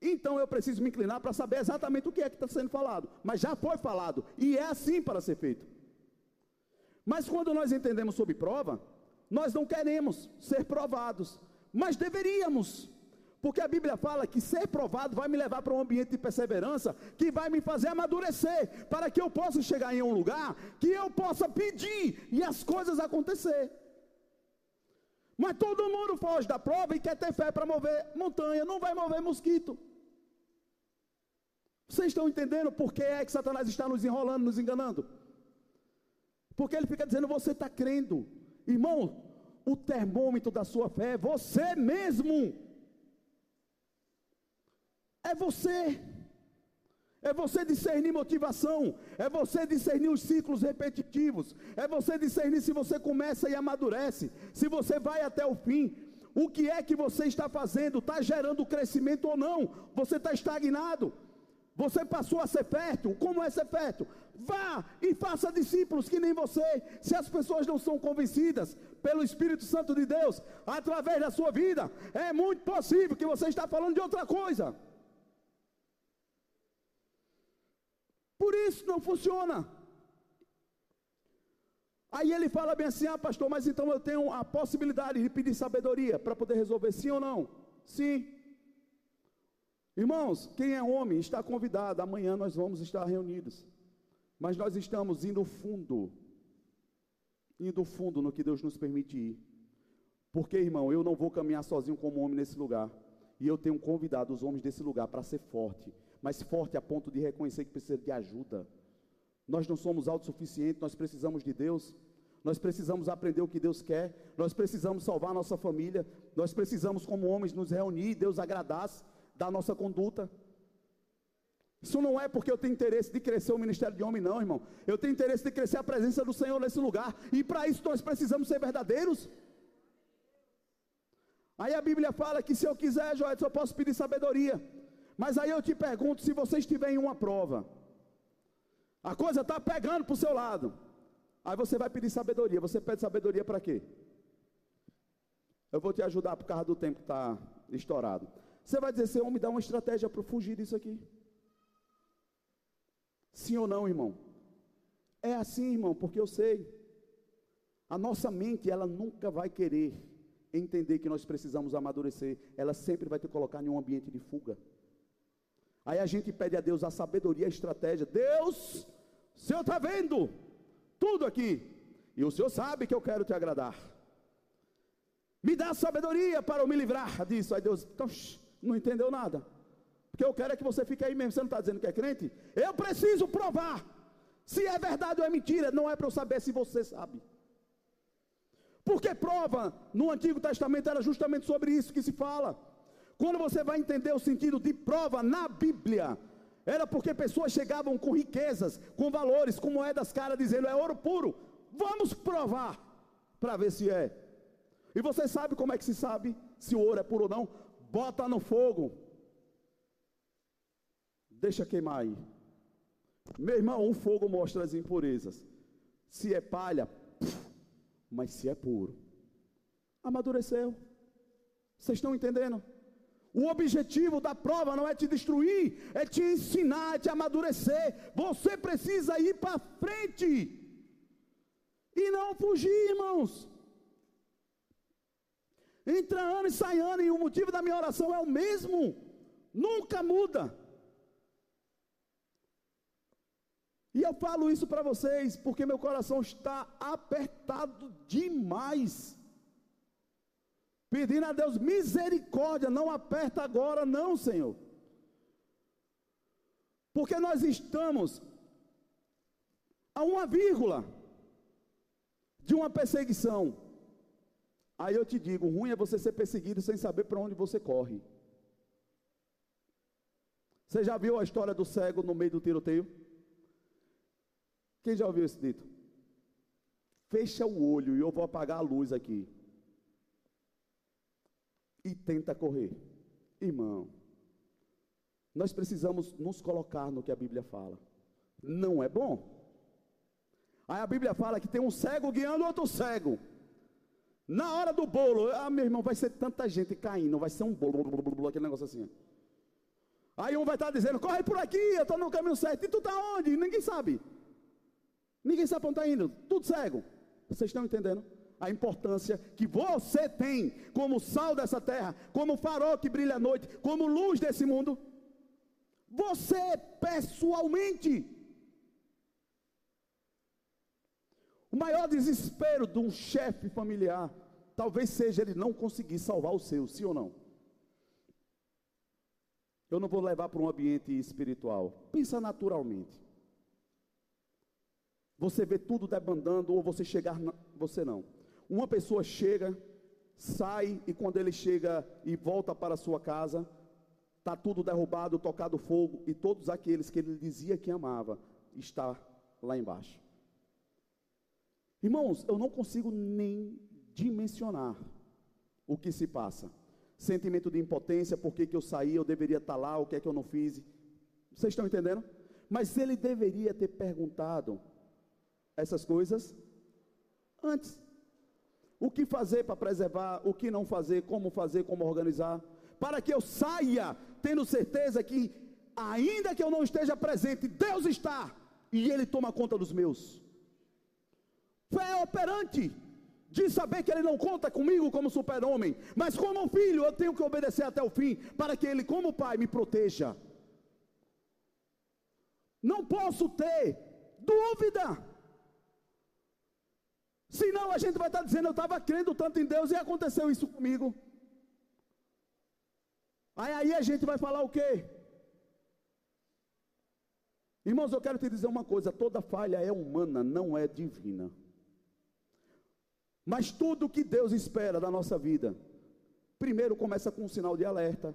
Então eu preciso me inclinar para saber exatamente o que é que está sendo falado. Mas já foi falado, e é assim para ser feito. Mas quando nós entendemos sobre prova, nós não queremos ser provados, mas deveríamos. Porque a Bíblia fala que ser provado vai me levar para um ambiente de perseverança que vai me fazer amadurecer, para que eu possa chegar em um lugar que eu possa pedir e as coisas acontecer. Mas todo mundo foge da prova e quer ter fé para mover montanha, não vai mover mosquito. Vocês estão entendendo por que é que Satanás está nos enrolando, nos enganando? Porque ele fica dizendo: você está crendo, irmão. O termômetro da sua fé é você mesmo. É você. É você discernir motivação, é você discernir os ciclos repetitivos, é você discernir se você começa e amadurece, se você vai até o fim. O que é que você está fazendo? Está gerando crescimento ou não? Você está estagnado? Você passou a ser fértil? Como é ser fértil? Vá e faça discípulos que nem você. Se as pessoas não são convencidas pelo Espírito Santo de Deus, através da sua vida, é muito possível que você está falando de outra coisa. Por isso não funciona. Aí ele fala bem assim: ah, pastor, mas então eu tenho a possibilidade de pedir sabedoria para poder resolver sim ou não? Sim. Irmãos, quem é homem está convidado. Amanhã nós vamos estar reunidos. Mas nós estamos indo fundo. Indo fundo no que Deus nos permite ir. Porque, irmão, eu não vou caminhar sozinho como homem nesse lugar. E eu tenho convidado os homens desse lugar para ser forte. Mas forte a ponto de reconhecer que precisa de ajuda. Nós não somos autossuficientes, nós precisamos de Deus. Nós precisamos aprender o que Deus quer. Nós precisamos salvar a nossa família. Nós precisamos, como homens, nos reunir, Deus agradasse da nossa conduta. Isso não é porque eu tenho interesse de crescer o ministério de homem, não, irmão. Eu tenho interesse de crescer a presença do Senhor nesse lugar. E para isso nós precisamos ser verdadeiros. Aí a Bíblia fala que se eu quiser, Joel, eu posso pedir sabedoria. Mas aí eu te pergunto: se você estiver em uma prova, a coisa está pegando para o seu lado, aí você vai pedir sabedoria. Você pede sabedoria para quê? Eu vou te ajudar por causa do tempo que está estourado. Você vai dizer, Senhor, me dá uma estratégia para fugir disso aqui. Sim ou não, irmão? É assim, irmão, porque eu sei. A nossa mente, ela nunca vai querer entender que nós precisamos amadurecer. Ela sempre vai te colocar em um ambiente de fuga. Aí a gente pede a Deus a sabedoria, a estratégia. Deus, o Senhor está vendo tudo aqui. E o Senhor sabe que eu quero te agradar. Me dá sabedoria para eu me livrar disso. Aí Deus, não entendeu nada. Porque eu quero é que você fique aí mesmo. Você não está dizendo que é crente? Eu preciso provar. Se é verdade ou é mentira. Não é para eu saber se você sabe. Porque prova no Antigo Testamento era justamente sobre isso que se fala. Quando você vai entender o sentido de prova na Bíblia, era porque pessoas chegavam com riquezas, com valores, com moedas caras, dizendo é ouro puro. Vamos provar para ver se é. E você sabe como é que se sabe se o ouro é puro ou não? Bota no fogo. Deixa queimar aí. Meu irmão, o fogo mostra as impurezas. Se é palha, mas se é puro, amadureceu. Vocês estão entendendo? O objetivo da prova não é te destruir, é te ensinar, é te amadurecer. Você precisa ir para frente e não fugir, irmãos. Entra ano e sai ano, e o motivo da minha oração é o mesmo, nunca muda. E eu falo isso para vocês porque meu coração está apertado demais. Pedindo a Deus misericórdia, não aperta agora, não, Senhor. Porque nós estamos a uma vírgula de uma perseguição. Aí eu te digo: ruim é você ser perseguido sem saber para onde você corre. Você já viu a história do cego no meio do tiroteio? Quem já ouviu esse dito? Fecha o olho e eu vou apagar a luz aqui. E tenta correr. Irmão, nós precisamos nos colocar no que a Bíblia fala. Não é bom? Aí a Bíblia fala que tem um cego guiando outro cego. Na hora do bolo, ah, meu irmão, vai ser tanta gente caindo, vai ser um bolo, bolo, bolo, bolo aquele negócio assim. Aí um vai estar dizendo, corre por aqui, eu estou no caminho certo. E tu está onde? Ninguém sabe. Ninguém sabe onde está indo, tudo cego. Vocês estão entendendo? A importância que você tem como sal dessa terra, como farol que brilha à noite, como luz desse mundo. Você pessoalmente. O maior desespero de um chefe familiar talvez seja ele não conseguir salvar o seu, sim ou não? Eu não vou levar para um ambiente espiritual. Pensa naturalmente. Você vê tudo debandando ou você chegar, na, você não. Uma pessoa chega, sai e quando ele chega e volta para sua casa, está tudo derrubado, tocado fogo e todos aqueles que ele dizia que amava está lá embaixo. Irmãos, eu não consigo nem dimensionar o que se passa. Sentimento de impotência, por que, que eu saí, eu deveria estar lá, o que é que eu não fiz. Vocês estão entendendo? Mas ele deveria ter perguntado essas coisas antes. O que fazer para preservar, o que não fazer, como fazer, como organizar, para que eu saia tendo certeza que ainda que eu não esteja presente, Deus está e Ele toma conta dos meus. Fé operante de saber que Ele não conta comigo como super-homem, mas como filho eu tenho que obedecer até o fim, para que Ele, como pai, me proteja. Não posso ter dúvida. Senão a gente vai estar dizendo, eu estava crendo tanto em Deus e aconteceu isso comigo. Aí, aí a gente vai falar o quê? Irmãos, eu quero te dizer uma coisa: toda falha é humana, não é divina. Mas tudo que Deus espera da nossa vida, primeiro começa com um sinal de alerta,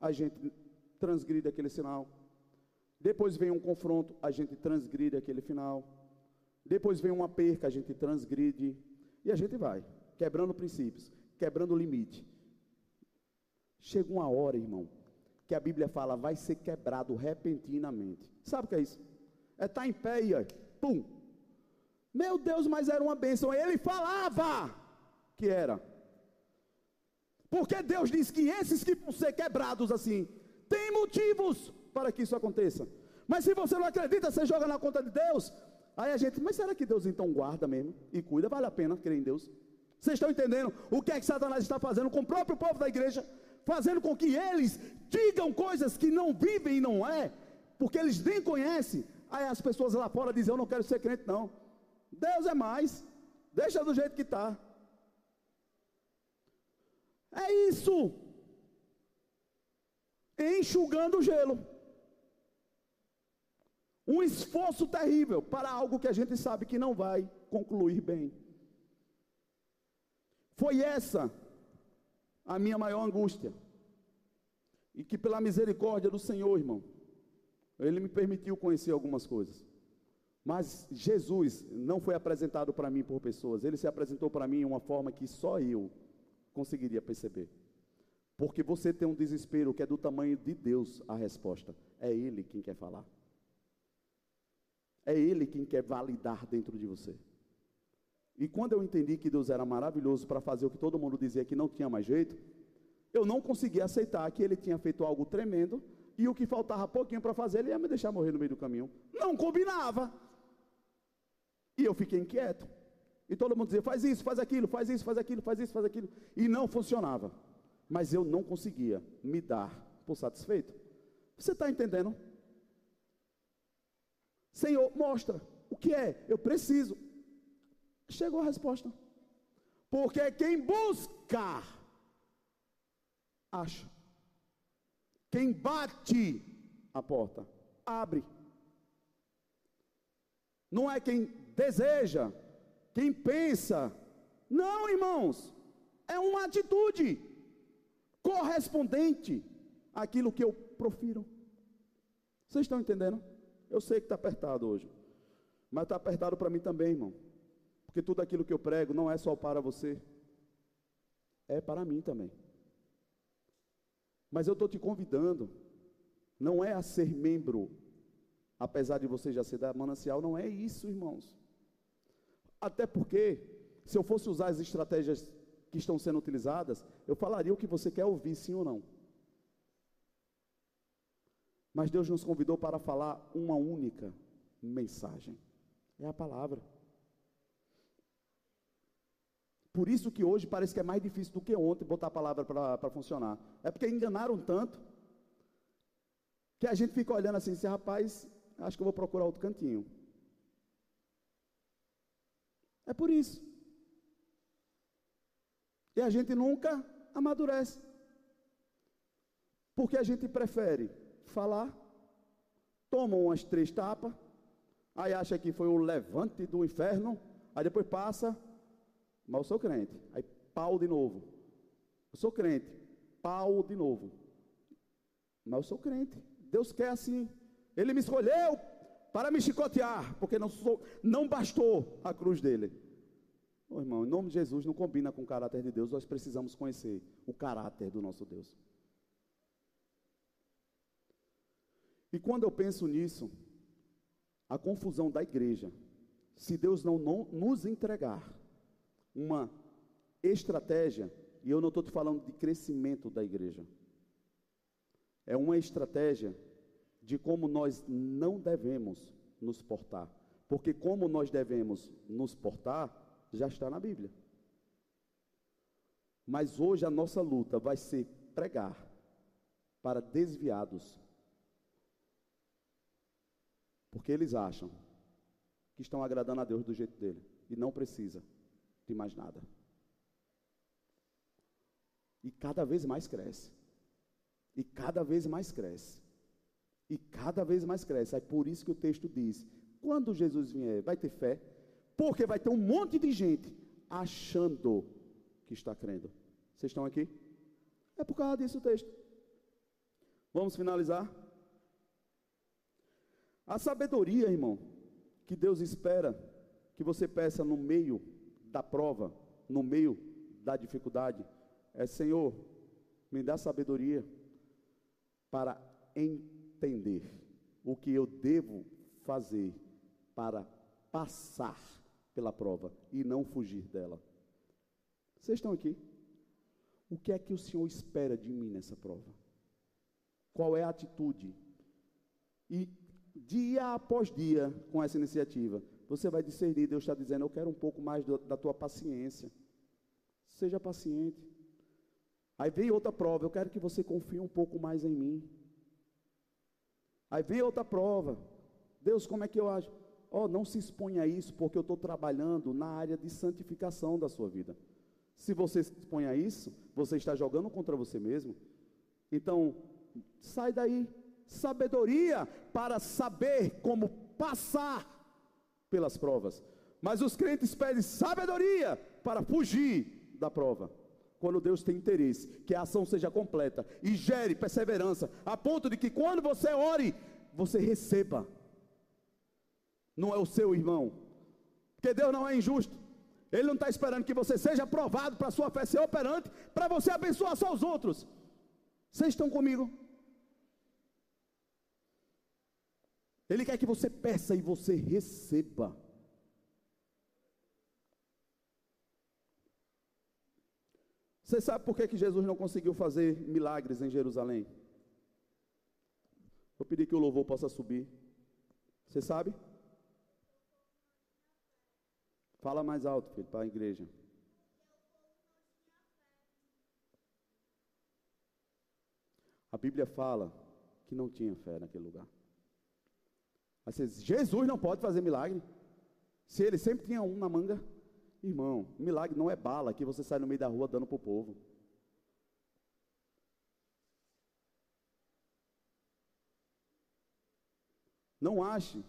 a gente transgride aquele sinal. Depois vem um confronto, a gente transgride aquele final. Depois vem uma perca, a gente transgride. E a gente vai, quebrando princípios, quebrando limite. Chega uma hora, irmão, que a Bíblia fala, vai ser quebrado repentinamente. Sabe o que é isso? É estar tá em pé e aí, pum. Meu Deus, mas era uma bênção. Ele falava que era. Porque Deus diz que esses que vão ser quebrados assim, tem motivos para que isso aconteça. Mas se você não acredita, você joga na conta de Deus. Aí a gente, mas será que Deus então guarda mesmo e cuida? Vale a pena crer em Deus? Vocês estão entendendo o que é que Satanás está fazendo com o próprio povo da igreja? fazendo com que eles digam coisas que não vivem e não é, porque eles nem conhecem. Aí as pessoas lá fora dizem: Eu não quero ser crente, não. Deus é mais, deixa do jeito que está. É isso, enxugando o gelo. Um esforço terrível para algo que a gente sabe que não vai concluir bem. Foi essa a minha maior angústia. E que pela misericórdia do Senhor, irmão, Ele me permitiu conhecer algumas coisas. Mas Jesus não foi apresentado para mim por pessoas, Ele se apresentou para mim em uma forma que só eu conseguiria perceber. Porque você tem um desespero que é do tamanho de Deus a resposta. É Ele quem quer falar. É Ele quem quer validar dentro de você. E quando eu entendi que Deus era maravilhoso para fazer o que todo mundo dizia que não tinha mais jeito, eu não conseguia aceitar que ele tinha feito algo tremendo e o que faltava pouquinho para fazer, ele ia me deixar morrer no meio do caminho. Não combinava. E eu fiquei inquieto. E todo mundo dizia: faz isso, faz aquilo, faz isso, faz aquilo, faz isso, faz aquilo. E não funcionava. Mas eu não conseguia me dar por satisfeito. Você está entendendo? Senhor, mostra o que é. Eu preciso. Chegou a resposta. Porque quem busca, acha. Quem bate a porta, abre. Não é quem deseja, quem pensa. Não, irmãos. É uma atitude correspondente àquilo que eu profiro. Vocês estão entendendo? Eu sei que está apertado hoje. Mas está apertado para mim também, irmão. Porque tudo aquilo que eu prego não é só para você, é para mim também. Mas eu estou te convidando, não é a ser membro, apesar de você já ser da manancial, não é isso, irmãos. Até porque, se eu fosse usar as estratégias que estão sendo utilizadas, eu falaria o que você quer ouvir, sim ou não. Mas Deus nos convidou para falar uma única mensagem: é a palavra. Por isso que hoje parece que é mais difícil do que ontem botar a palavra para funcionar. É porque enganaram tanto que a gente fica olhando assim, esse rapaz, acho que eu vou procurar outro cantinho. É por isso. E a gente nunca amadurece. Porque a gente prefere falar, toma umas três tapas, aí acha que foi o levante do inferno, aí depois passa, mas eu sou crente. Aí pau de novo. Eu sou crente. Pau de novo. Mas eu sou crente. Deus quer assim. Ele me escolheu para me chicotear, porque não, sou, não bastou a cruz dele. Oh, irmão, em nome de Jesus, não combina com o caráter de Deus, nós precisamos conhecer o caráter do nosso Deus. E quando eu penso nisso, a confusão da igreja, se Deus não, não nos entregar uma estratégia, e eu não estou te falando de crescimento da igreja, é uma estratégia de como nós não devemos nos portar. Porque como nós devemos nos portar, já está na Bíblia. Mas hoje a nossa luta vai ser pregar para desviados. Porque eles acham que estão agradando a Deus do jeito dele e não precisa de mais nada. E cada vez mais cresce. E cada vez mais cresce. E cada vez mais cresce. É por isso que o texto diz: quando Jesus vier, vai ter fé, porque vai ter um monte de gente achando que está crendo. Vocês estão aqui? É por causa disso o texto. Vamos finalizar? A sabedoria, irmão, que Deus espera que você peça no meio da prova, no meio da dificuldade, é: Senhor, me dá sabedoria para entender o que eu devo fazer para passar pela prova e não fugir dela. Vocês estão aqui? O que é que o Senhor espera de mim nessa prova? Qual é a atitude? E dia após dia, com essa iniciativa, você vai discernir, Deus está dizendo, eu quero um pouco mais do, da tua paciência. Seja paciente. Aí vem outra prova, eu quero que você confie um pouco mais em mim. Aí vem outra prova. Deus, como é que eu acho? Oh, não se exponha a isso, porque eu estou trabalhando na área de santificação da sua vida. Se você se expõe a isso, você está jogando contra você mesmo. Então, sai daí. Sabedoria para saber como passar pelas provas. Mas os crentes pedem sabedoria para fugir da prova. Quando Deus tem interesse que a ação seja completa e gere perseverança, a ponto de que quando você ore, você receba. Não é o seu irmão, porque Deus não é injusto. Ele não está esperando que você seja aprovado para a sua fé ser operante, para você abençoar só os outros. Vocês estão comigo? Ele quer que você peça e você receba. Você sabe por que, que Jesus não conseguiu fazer milagres em Jerusalém? Vou pedir que o louvor possa subir. Você sabe? Fala mais alto, filho, para a igreja. A Bíblia fala que não tinha fé naquele lugar. Mas Jesus não pode fazer milagre. Se ele sempre tinha um na manga, irmão, milagre não é bala que você sai no meio da rua dando para o povo. Não ache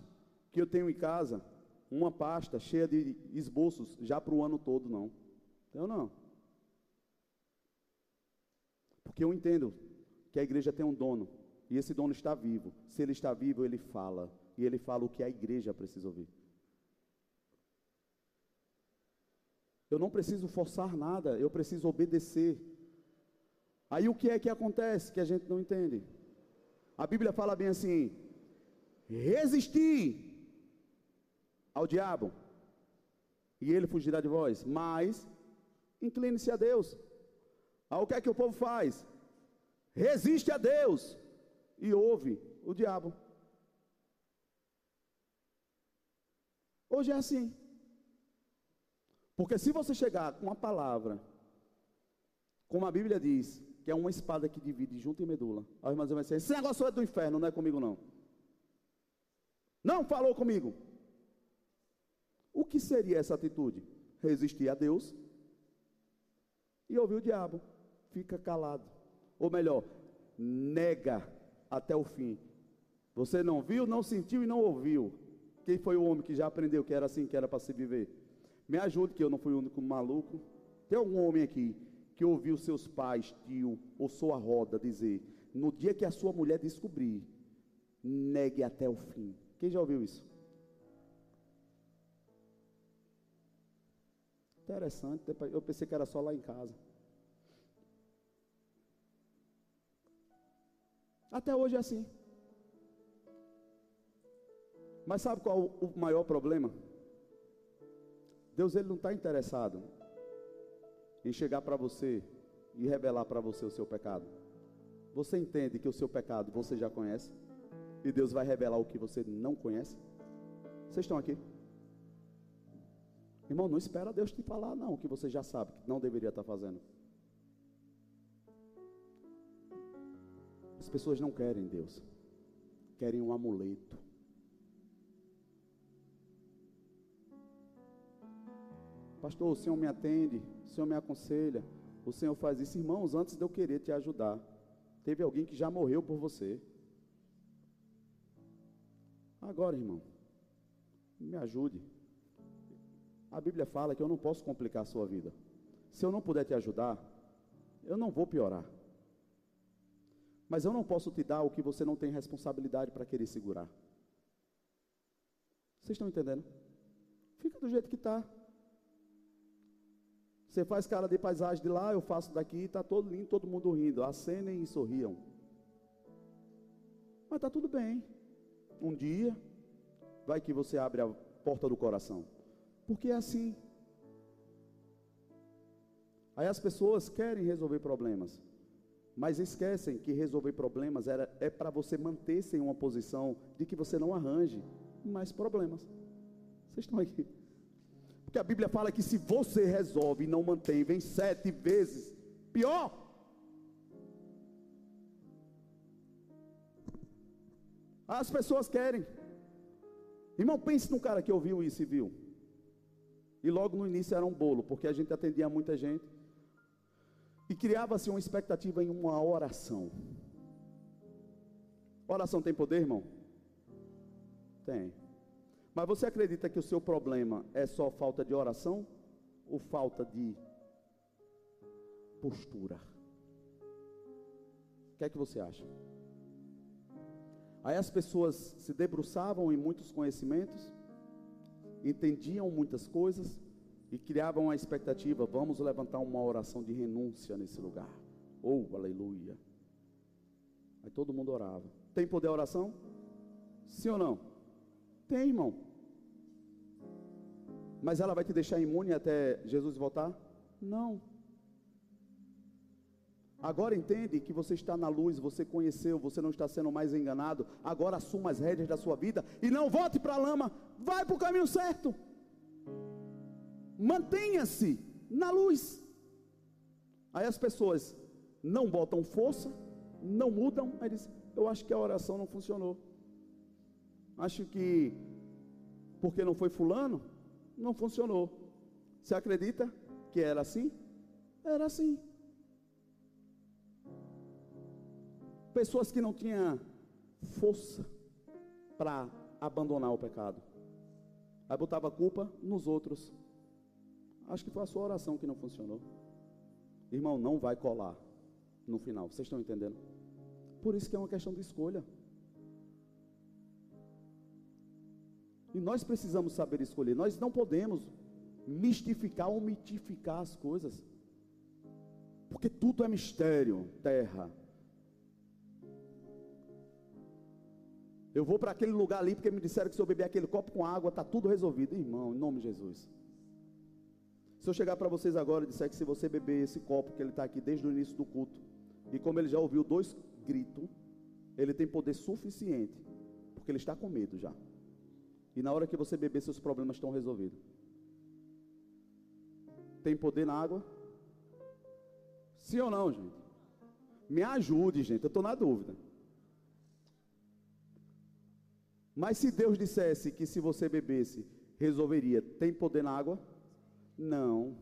que eu tenho em casa uma pasta cheia de esboços já para o ano todo, não. Eu não. Porque eu entendo que a igreja tem um dono, e esse dono está vivo. Se ele está vivo, ele fala e ele fala o que a igreja precisa ouvir. Eu não preciso forçar nada, eu preciso obedecer. Aí o que é que acontece que a gente não entende? A Bíblia fala bem assim: resistir ao diabo, e ele fugirá de vós, mas incline-se a Deus. Aí o que é que o povo faz? Resiste a Deus e ouve o diabo. Hoje é assim. Porque se você chegar com uma palavra, como a Bíblia diz, que é uma espada que divide junto e medula, a irmã vai dizer: esse negócio é do inferno, não é comigo não. Não falou comigo. O que seria essa atitude? Resistir a Deus e ouvir o diabo. Fica calado. Ou melhor, nega até o fim. Você não viu, não sentiu e não ouviu. Quem foi o homem que já aprendeu que era assim que era para se viver? Me ajude, que eu não fui o único maluco. Tem algum homem aqui que ouviu seus pais, tio ou sua roda dizer: no dia que a sua mulher descobrir, negue até o fim. Quem já ouviu isso? Interessante, eu pensei que era só lá em casa. Até hoje é assim. Mas sabe qual o maior problema? Deus ele não está interessado em chegar para você e revelar para você o seu pecado. Você entende que o seu pecado você já conhece? E Deus vai revelar o que você não conhece? Vocês estão aqui? Irmão, não espera Deus te falar, não, o que você já sabe, que não deveria estar fazendo. As pessoas não querem Deus, querem um amuleto. Pastor, o Senhor me atende, o Senhor me aconselha, o Senhor faz isso. Irmãos, antes de eu querer te ajudar, teve alguém que já morreu por você. Agora, irmão, me ajude. A Bíblia fala que eu não posso complicar a sua vida. Se eu não puder te ajudar, eu não vou piorar. Mas eu não posso te dar o que você não tem responsabilidade para querer segurar. Vocês estão entendendo? Fica do jeito que está. Você faz cara de paisagem de lá, eu faço daqui, está todo lindo, todo mundo rindo. Acenem e sorriam. Mas está tudo bem. Um dia, vai que você abre a porta do coração. Porque é assim. Aí as pessoas querem resolver problemas, mas esquecem que resolver problemas era, é para você manter-se em uma posição de que você não arranje mais problemas. Vocês estão aqui? Porque a Bíblia fala que se você resolve e não mantém, vem sete vezes pior. As pessoas querem. Irmão, pense num cara que ouviu isso e viu. E logo no início era um bolo, porque a gente atendia muita gente. E criava-se uma expectativa em uma oração. Oração tem poder, irmão? Tem. Mas você acredita que o seu problema é só falta de oração ou falta de postura? O que é que você acha? Aí as pessoas se debruçavam em muitos conhecimentos, entendiam muitas coisas e criavam a expectativa: vamos levantar uma oração de renúncia nesse lugar. Oh, aleluia. Aí todo mundo orava. Tem poder a oração? Sim ou não? Tem, irmão. Mas ela vai te deixar imune até Jesus voltar? Não. Agora entende que você está na luz, você conheceu, você não está sendo mais enganado. Agora assuma as rédeas da sua vida e não volte para a lama, vai para o caminho certo. Mantenha-se na luz. Aí as pessoas não botam força, não mudam, aí diz: Eu acho que a oração não funcionou. Acho que porque não foi fulano, não funcionou. Você acredita que era assim? Era assim. Pessoas que não tinham força para abandonar o pecado. Aí botava a culpa nos outros. Acho que foi a sua oração que não funcionou. Irmão, não vai colar no final. Vocês estão entendendo? Por isso que é uma questão de escolha. E nós precisamos saber escolher. Nós não podemos mistificar ou mitificar as coisas. Porque tudo é mistério, terra. Eu vou para aquele lugar ali porque me disseram que se eu beber aquele copo com água, está tudo resolvido. Irmão, em nome de Jesus. Se eu chegar para vocês agora e disser que se você beber esse copo, que ele está aqui desde o início do culto, e como ele já ouviu dois gritos, ele tem poder suficiente, porque ele está com medo já. E na hora que você beber, seus problemas estão resolvidos. Tem poder na água? Sim ou não, gente? Me ajude, gente. Eu estou na dúvida. Mas se Deus dissesse que se você bebesse, resolveria, tem poder na água? Não.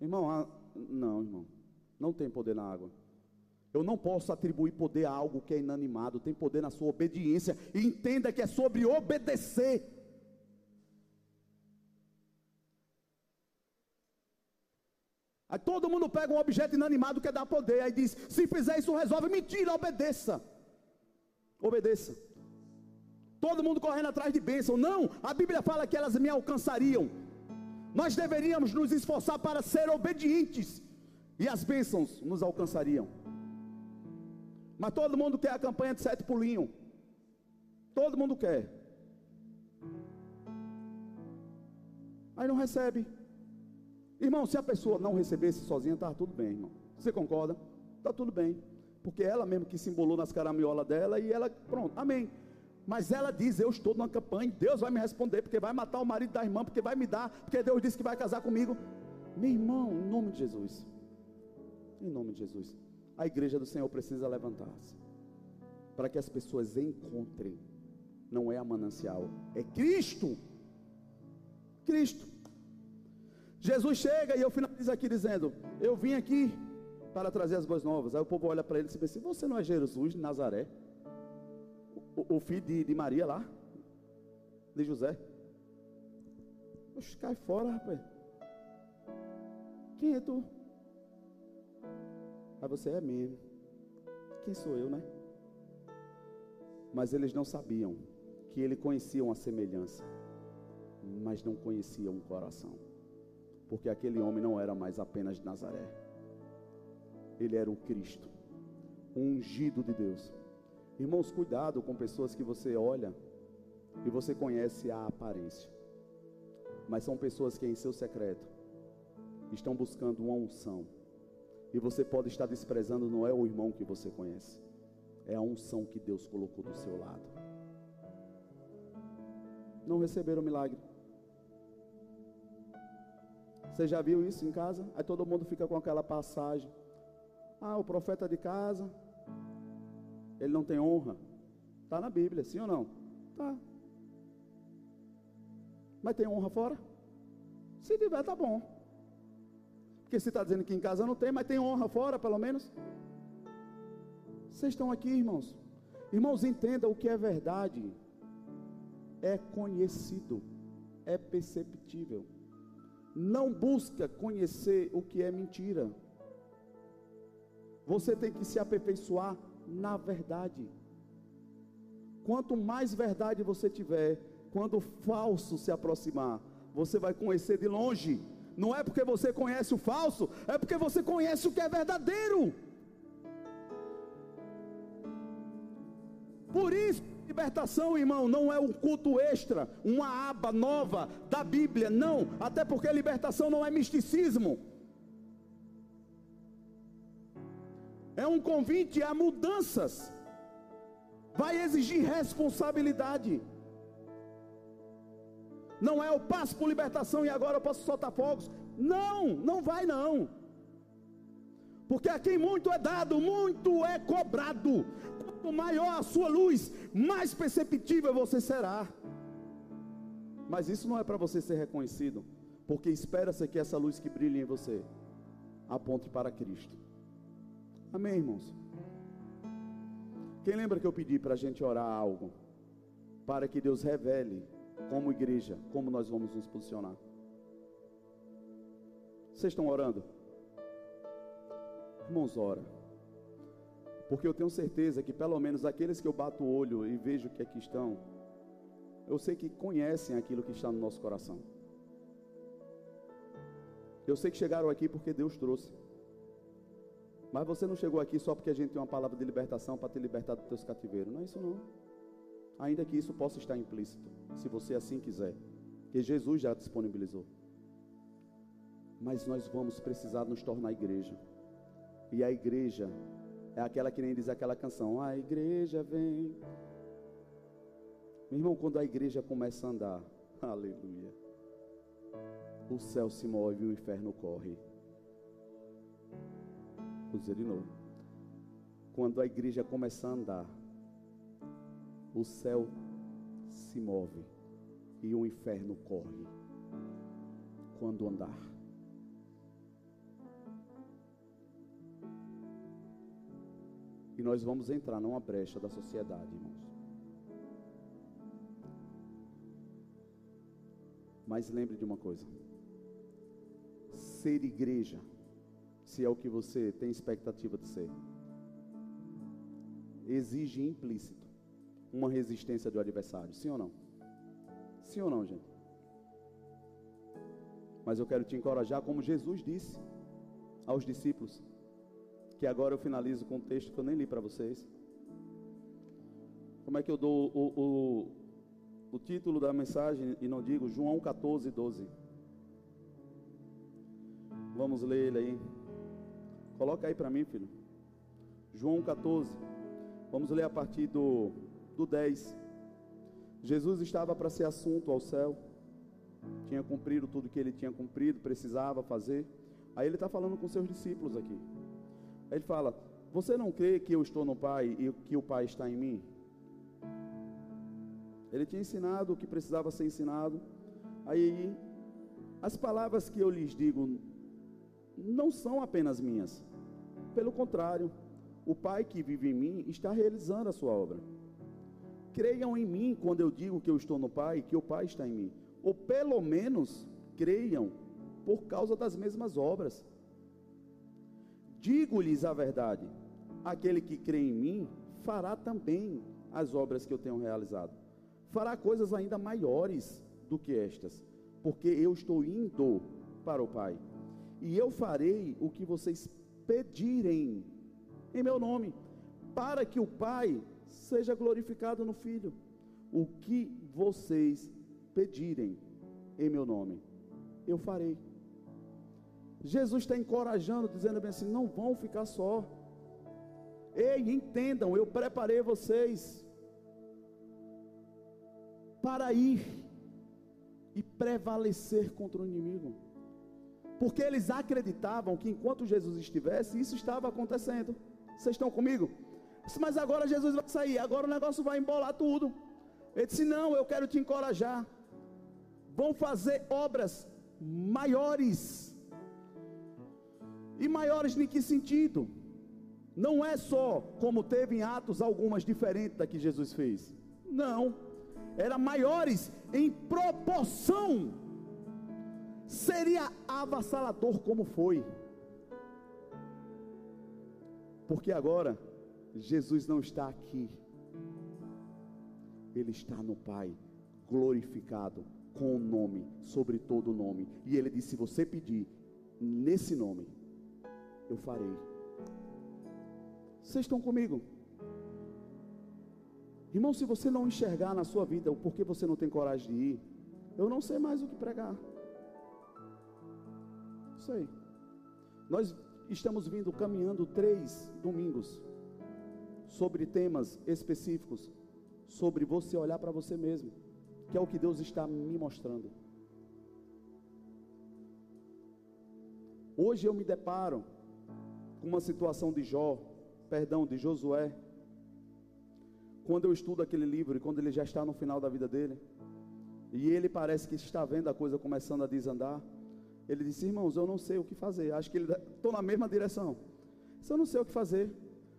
Irmão, não, irmão. Não tem poder na água. Eu não posso atribuir poder a algo que é inanimado, tem poder na sua obediência. E entenda que é sobre obedecer. Aí todo mundo pega um objeto inanimado que dá poder, aí diz: se fizer isso, resolve. Mentira, obedeça. Obedeça. Todo mundo correndo atrás de bênção. Não, a Bíblia fala que elas me alcançariam. Nós deveríamos nos esforçar para ser obedientes, e as bênçãos nos alcançariam. Mas todo mundo quer a campanha de sete pulinhos. Todo mundo quer. Aí não recebe. Irmão, se a pessoa não recebesse sozinha, está tudo bem, irmão. Você concorda? Está tudo bem. Porque ela mesmo que se embolou nas caraminholas dela e ela, pronto, amém. Mas ela diz: Eu estou numa campanha, Deus vai me responder, porque vai matar o marido da irmã, porque vai me dar, porque Deus disse que vai casar comigo. Meu irmão, em nome de Jesus, em nome de Jesus, a igreja do Senhor precisa levantar-se, para que as pessoas encontrem, não é a manancial, é Cristo. Cristo. Jesus chega e eu finalizo aqui dizendo: Eu vim aqui para trazer as boas novas. Aí o povo olha para ele e diz assim: Você não é Jesus de Nazaré? O, o filho de, de, Maria lá? De José? Oxe, cai fora, rapaz. Quem é tu? Aí você é mesmo. Quem sou eu, né? Mas eles não sabiam que ele conhecia uma semelhança, mas não conheciam o coração. Porque aquele homem não era mais apenas Nazaré ele era o Cristo, o ungido de Deus. Irmãos, cuidado com pessoas que você olha e você conhece a aparência, mas são pessoas que em seu secreto estão buscando uma unção, e você pode estar desprezando, não é o irmão que você conhece, é a unção que Deus colocou do seu lado. Não receberam milagre. Você já viu isso em casa? Aí todo mundo fica com aquela passagem. Ah, o profeta de casa, ele não tem honra. Está na Bíblia, sim ou não? Tá. Mas tem honra fora? Se tiver, tá bom. Porque se está dizendo que em casa não tem, mas tem honra fora, pelo menos. Vocês estão aqui, irmãos. Irmãos, entenda o que é verdade. É conhecido, é perceptível. Não busca conhecer o que é mentira. Você tem que se aperfeiçoar na verdade. Quanto mais verdade você tiver, quando o falso se aproximar, você vai conhecer de longe. Não é porque você conhece o falso, é porque você conhece o que é verdadeiro. Por isso, libertação, irmão, não é um culto extra, uma aba nova da Bíblia, não, até porque libertação não é misticismo. é um convite a mudanças, vai exigir responsabilidade. Não é o passo por libertação e agora eu posso soltar fogos. Não, não vai não. Porque a quem muito é dado, muito é cobrado. Quanto maior a sua luz, mais perceptível você será. Mas isso não é para você ser reconhecido, porque espera-se que essa luz que brilha em você aponte para Cristo. Amém, irmãos? Quem lembra que eu pedi para a gente orar algo? Para que Deus revele, como igreja, como nós vamos nos posicionar. Vocês estão orando? Irmãos, ora. Porque eu tenho certeza que pelo menos aqueles que eu bato o olho e vejo que aqui estão, eu sei que conhecem aquilo que está no nosso coração. Eu sei que chegaram aqui porque Deus trouxe. Mas você não chegou aqui só porque a gente tem uma palavra de libertação para te libertar dos teus cativeiros. Não é isso não. Ainda que isso possa estar implícito, se você assim quiser. Que Jesus já disponibilizou. Mas nós vamos precisar nos tornar igreja. E a igreja é aquela que nem diz aquela canção: A igreja vem. Meu irmão, quando a igreja começa a andar, aleluia, o céu se move e o inferno corre. Vou dizer de novo. Quando a igreja começar a andar, o céu se move e o inferno corre. Quando andar. E nós vamos entrar numa brecha da sociedade, irmãos. Mas lembre de uma coisa: ser igreja se é o que você tem expectativa de ser. Exige implícito uma resistência do adversário, sim ou não? Sim ou não, gente? Mas eu quero te encorajar, como Jesus disse aos discípulos, que agora eu finalizo com um texto que eu nem li para vocês. Como é que eu dou o, o, o título da mensagem e não digo João 14, 12? Vamos ler ele aí. Coloca aí para mim, filho. João 14. Vamos ler a partir do, do 10. Jesus estava para ser assunto ao céu, tinha cumprido tudo que ele tinha cumprido, precisava fazer. Aí ele está falando com seus discípulos aqui. Aí ele fala: Você não crê que eu estou no Pai e que o Pai está em mim? Ele tinha ensinado o que precisava ser ensinado. Aí, as palavras que eu lhes digo não são apenas minhas. Pelo contrário, o Pai que vive em mim está realizando a sua obra. Creiam em mim quando eu digo que eu estou no Pai, que o Pai está em mim. Ou pelo menos creiam por causa das mesmas obras. Digo-lhes a verdade: aquele que crê em mim fará também as obras que eu tenho realizado. Fará coisas ainda maiores do que estas, porque eu estou indo para o Pai. E eu farei o que vocês pedirem em meu nome, para que o Pai seja glorificado no Filho. O que vocês pedirem em meu nome, eu farei. Jesus está encorajando, dizendo bem assim: não vão ficar só. Ei, entendam, eu preparei vocês para ir e prevalecer contra o inimigo. Porque eles acreditavam que enquanto Jesus estivesse, isso estava acontecendo. Vocês estão comigo? Mas agora Jesus vai sair, agora o negócio vai embolar tudo. Ele disse: Não, eu quero te encorajar. Vão fazer obras maiores. E maiores em que sentido? Não é só como teve em Atos algumas diferentes da que Jesus fez. Não. Era maiores em proporção seria avassalador como foi. Porque agora Jesus não está aqui. Ele está no Pai, glorificado com o nome, sobre todo o nome. E ele disse: se você pedir nesse nome, eu farei. Vocês estão comigo? Irmão, se você não enxergar na sua vida o porquê você não tem coragem de ir, eu não sei mais o que pregar. Isso aí. Nós estamos vindo caminhando três domingos sobre temas específicos, sobre você olhar para você mesmo, que é o que Deus está me mostrando. Hoje eu me deparo com uma situação de Jó, perdão, de Josué, quando eu estudo aquele livro e quando ele já está no final da vida dele, e ele parece que está vendo a coisa começando a desandar. Ele disse: Irmãos, eu não sei o que fazer. Acho que ele estou na mesma direção. Eu não sei o que fazer,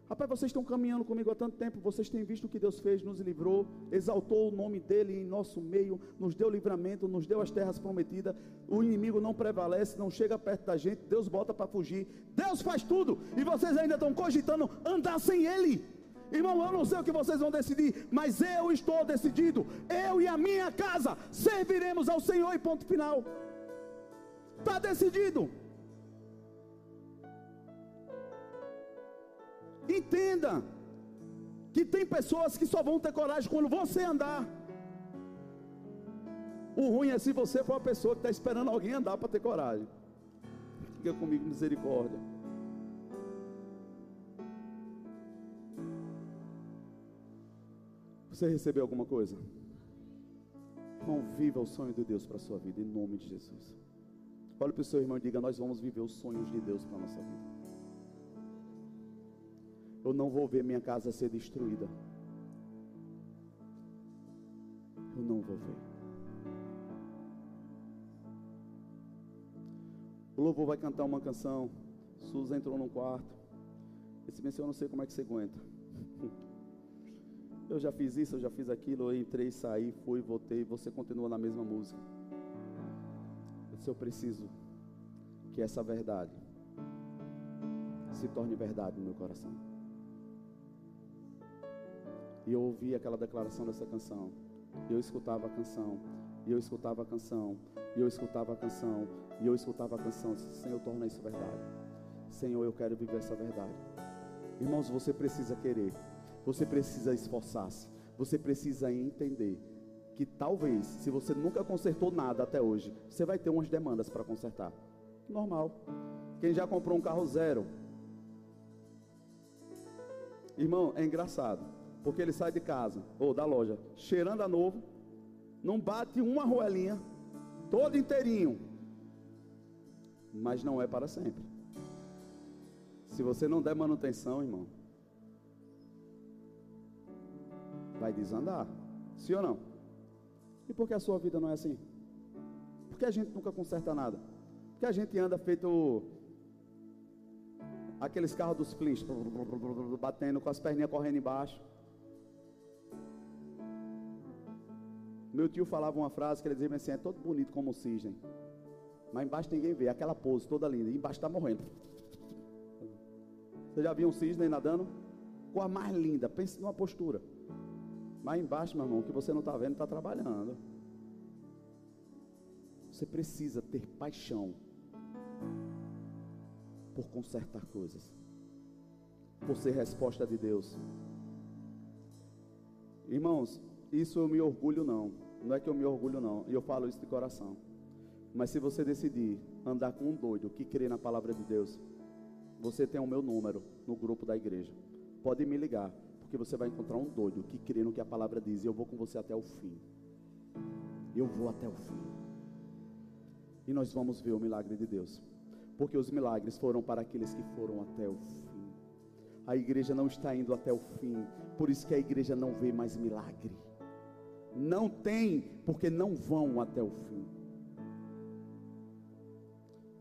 rapaz, vocês estão caminhando comigo há tanto tempo. Vocês têm visto o que Deus fez, nos livrou, exaltou o nome dele em nosso meio, nos deu livramento, nos deu as terras prometidas. O inimigo não prevalece, não chega perto da gente. Deus bota para fugir. Deus faz tudo e vocês ainda estão cogitando andar sem Ele. Irmão, eu não sei o que vocês vão decidir, mas eu estou decidido. Eu e a minha casa serviremos ao Senhor e ponto final. Está decidido. Entenda que tem pessoas que só vão ter coragem quando você andar. O ruim é se você for a pessoa que está esperando alguém andar para ter coragem. Fica comigo, misericórdia. Você recebeu alguma coisa? Conviva o sonho de Deus para a sua vida, em nome de Jesus. Olhe para o seu irmão e diga: Nós vamos viver os sonhos de Deus para a nossa vida. Eu não vou ver minha casa ser destruída. Eu não vou ver. O louvor vai cantar uma canção. Suza entrou num quarto. Esse bem, eu não sei como é que você aguenta. Eu já fiz isso, eu já fiz aquilo, eu entrei, saí, fui, voltei, você continua na mesma música eu preciso que essa verdade se torne verdade no meu coração. E eu ouvi aquela declaração dessa canção. E eu escutava a canção. E eu escutava a canção. E eu escutava a canção. E eu escutava a canção. Senhor, torna isso verdade. Senhor, eu quero viver essa verdade. Irmãos, você precisa querer. Você precisa esforçar-se. Você precisa entender que talvez, se você nunca consertou nada até hoje, você vai ter umas demandas para consertar. Normal. Quem já comprou um carro zero? Irmão, é engraçado. Porque ele sai de casa, ou da loja, cheirando a novo, não bate uma roelinha, todo inteirinho, mas não é para sempre. Se você não der manutenção, irmão, vai desandar. Sim ou não? E por que a sua vida não é assim? Por que a gente nunca conserta nada? Por que a gente anda feito aqueles carros dos flins, batendo com as perninhas correndo embaixo? Meu tio falava uma frase que ele dizia assim: é todo bonito como o cisne, mas embaixo ninguém vê, aquela pose toda linda, embaixo está morrendo. Você já viu um cisne nadando? Com a mais linda, pense numa postura. Mas embaixo, meu irmão, o que você não está vendo está trabalhando. Você precisa ter paixão por consertar coisas, por ser resposta de Deus. Irmãos, isso eu me orgulho não. Não é que eu me orgulho não. E eu falo isso de coração. Mas se você decidir andar com um doido que crê na palavra de Deus, você tem o meu número no grupo da igreja. Pode me ligar, porque você vai encontrar um doido que crê no que a palavra diz e eu vou com você até o fim. Eu vou até o fim. E nós vamos ver o milagre de Deus. Porque os milagres foram para aqueles que foram até o fim. A igreja não está indo até o fim, por isso que a igreja não vê mais milagre. Não tem, porque não vão até o fim.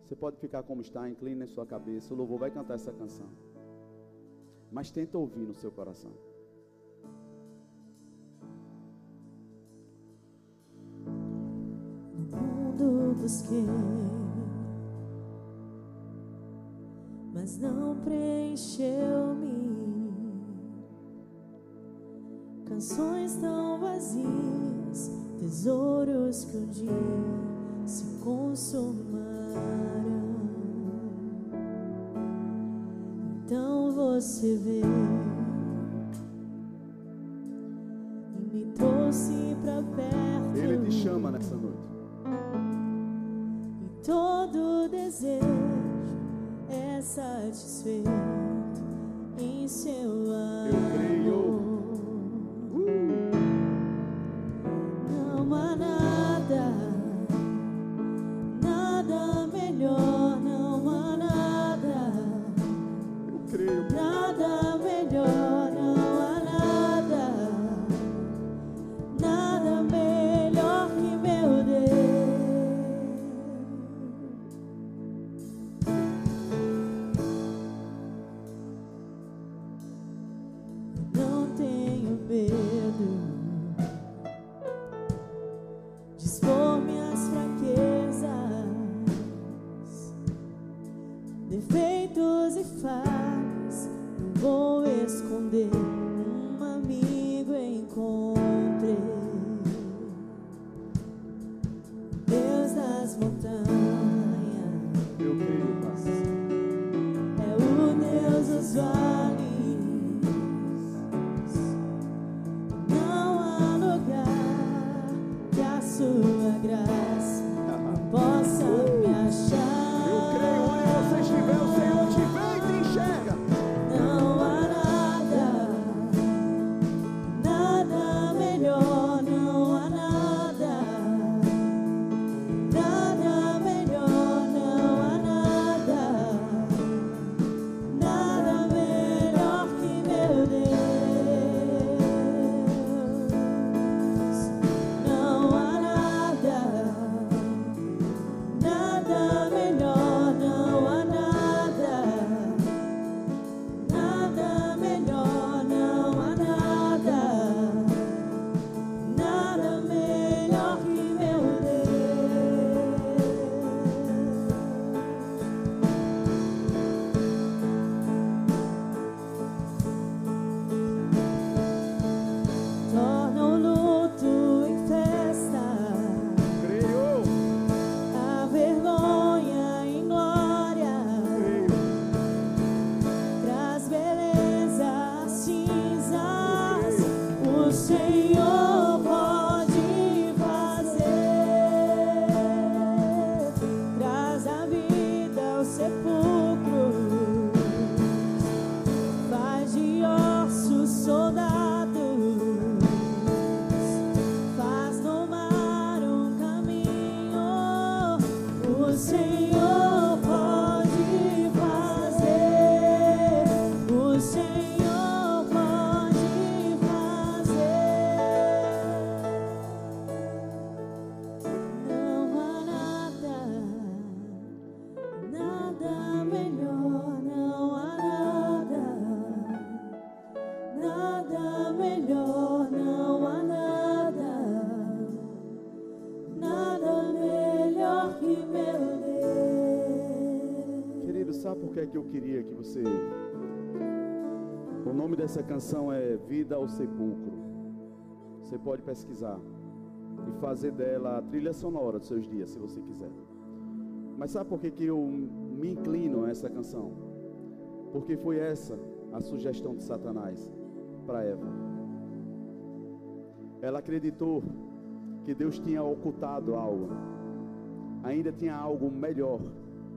Você pode ficar como está, incline sua cabeça. O louvor vai cantar essa canção. Mas tenta ouvir no seu coração. Mundo busquei, mas não preencheu-me. Canções tão vazias, tesouros que um dia se consumaram. Então você veio e me trouxe pra perto. Ele te chama nessa noite. E todo desejo é satisfeito em seu amor. Eu creio. Dessa canção é Vida ao Sepulcro. Você pode pesquisar e fazer dela a trilha sonora dos seus dias, se você quiser. Mas sabe por que, que eu me inclino a essa canção? Porque foi essa a sugestão de Satanás para Eva. Ela acreditou que Deus tinha ocultado algo, ainda tinha algo melhor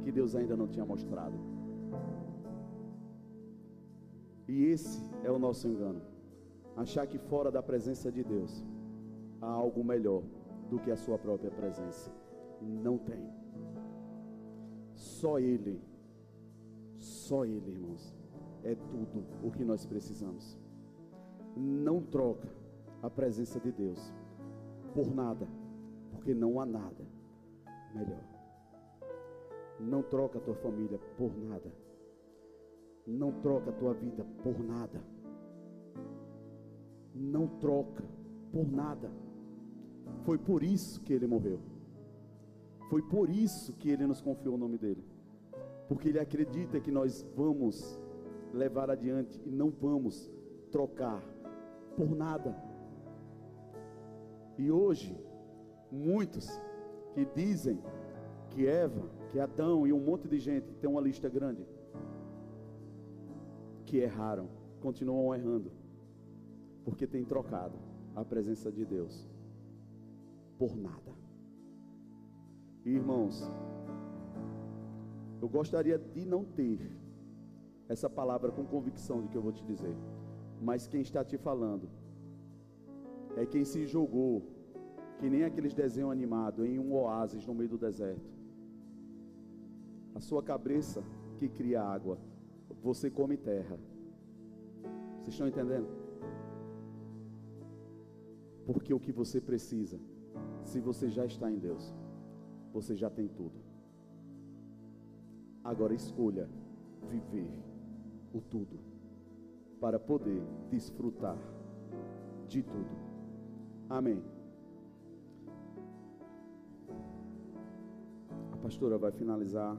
que Deus ainda não tinha mostrado. E esse é o nosso engano. Achar que fora da presença de Deus há algo melhor do que a sua própria presença. Não tem. Só Ele, só Ele, irmãos, é tudo o que nós precisamos. Não troca a presença de Deus por nada, porque não há nada melhor. Não troca a tua família por nada. Não troca a tua vida por nada. Não troca por nada. Foi por isso que ele morreu. Foi por isso que ele nos confiou o nome dele. Porque ele acredita que nós vamos levar adiante e não vamos trocar por nada. E hoje, muitos que dizem que Eva, que Adão e um monte de gente, tem uma lista grande, que erraram, continuam errando, porque tem trocado a presença de Deus por nada. Irmãos, eu gostaria de não ter essa palavra com convicção de que eu vou te dizer, mas quem está te falando é quem se jogou, que nem aqueles desenhos animados, em um oásis no meio do deserto. A sua cabeça que cria água, você come terra. Vocês estão entendendo? Porque o que você precisa, se você já está em Deus, você já tem tudo. Agora escolha viver o tudo para poder desfrutar de tudo. Amém. A pastora vai finalizar.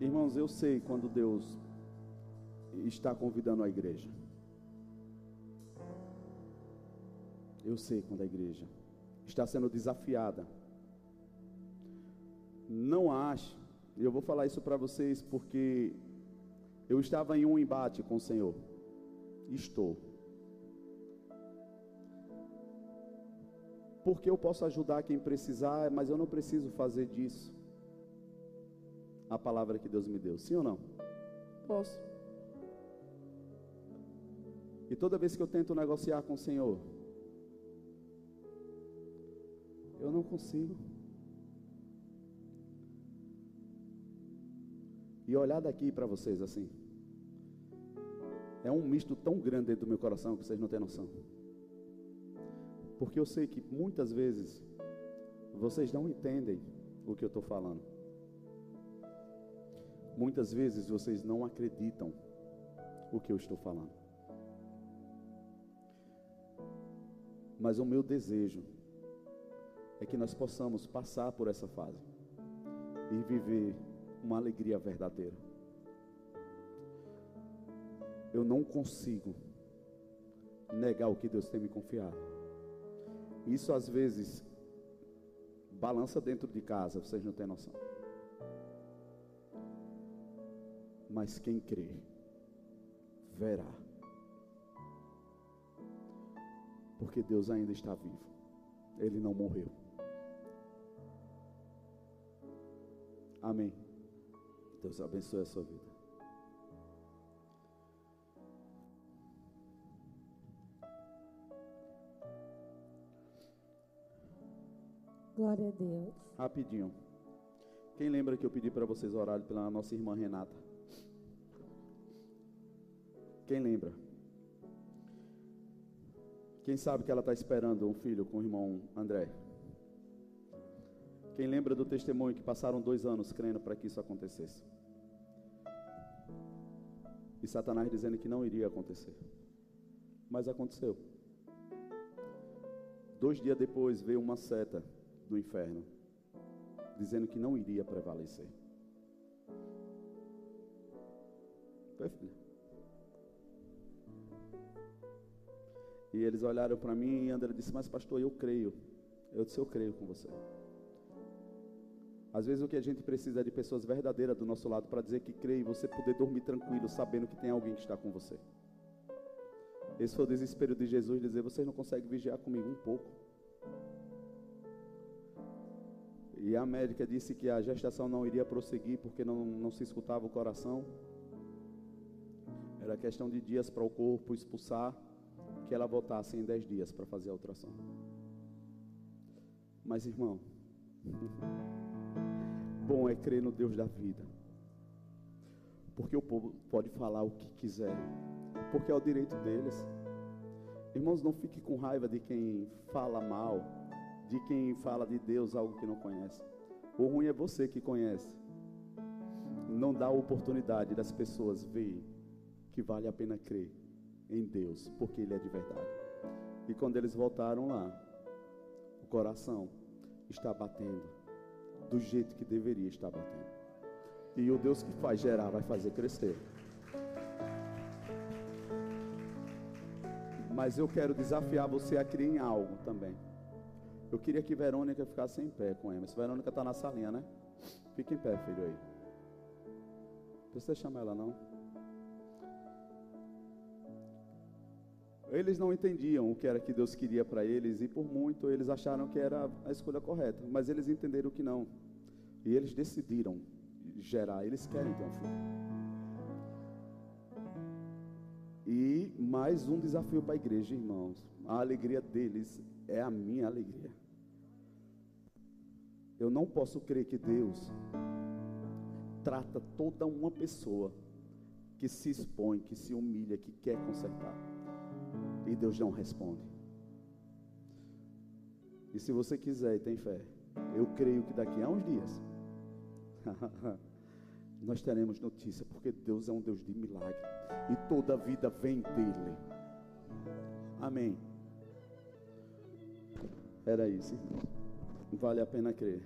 Irmãos, eu sei quando Deus está convidando a igreja. Eu sei quando a igreja está sendo desafiada. Não ache, eu vou falar isso para vocês porque eu estava em um embate com o Senhor. Estou. Porque eu posso ajudar quem precisar, mas eu não preciso fazer disso a palavra que Deus me deu. Sim ou não? Posso. E toda vez que eu tento negociar com o Senhor, eu não consigo. E olhar daqui para vocês assim, é um misto tão grande dentro do meu coração que vocês não têm noção. Porque eu sei que muitas vezes vocês não entendem o que eu estou falando. Muitas vezes vocês não acreditam o que eu estou falando. Mas o meu desejo é que nós possamos passar por essa fase e viver uma alegria verdadeira. Eu não consigo negar o que Deus tem me confiado. Isso às vezes balança dentro de casa, vocês não têm noção. Mas quem crê, verá. Porque Deus ainda está vivo. Ele não morreu. Amém. Deus abençoe a sua vida. Glória a Deus. Rapidinho. Quem lembra que eu pedi para vocês orarem pela nossa irmã Renata? Quem lembra? Quem sabe que ela está esperando um filho com o irmão André? Quem lembra do testemunho que passaram dois anos crendo para que isso acontecesse? E Satanás dizendo que não iria acontecer. Mas aconteceu. Dois dias depois veio uma seta do inferno dizendo que não iria prevalecer. Foi, filha? E eles olharam para mim e André disse: Mas, pastor, eu creio. Eu disse: Eu creio com você. Às vezes o que a gente precisa é de pessoas verdadeiras do nosso lado para dizer que crê e você poder dormir tranquilo, sabendo que tem alguém que está com você. Esse foi o desespero de Jesus, dizer: Vocês não conseguem vigiar comigo um pouco. E a médica disse que a gestação não iria prosseguir porque não, não se escutava o coração. Era questão de dias para o corpo expulsar, que ela voltasse em dez dias para fazer a ultrassom. Mas, irmão, bom é crer no Deus da vida. Porque o povo pode falar o que quiser, porque é o direito deles. Irmãos, não fique com raiva de quem fala mal, de quem fala de Deus algo que não conhece. O ruim é você que conhece. Não dá a oportunidade das pessoas verem que vale a pena crer em Deus, porque Ele é de verdade. E quando eles voltaram lá, o coração está batendo do jeito que deveria estar batendo. E o Deus que faz gerar vai fazer crescer. Mas eu quero desafiar você a crer em algo também. Eu queria que Verônica ficasse em pé com Emerson. Verônica está na salinha, né? Fique em pé, filho aí. Não precisa chamar ela, não. Eles não entendiam o que era que Deus queria para eles e por muito eles acharam que era a escolha correta, mas eles entenderam que não. E eles decidiram gerar, eles querem ter um filho. E mais um desafio para a igreja, irmãos. A alegria deles é a minha alegria. Eu não posso crer que Deus trata toda uma pessoa que se expõe, que se humilha, que quer consertar e Deus não responde. E se você quiser e tem fé, eu creio que daqui a uns dias nós teremos notícia, porque Deus é um Deus de milagre e toda a vida vem dele. Amém. Era isso. Vale a pena crer.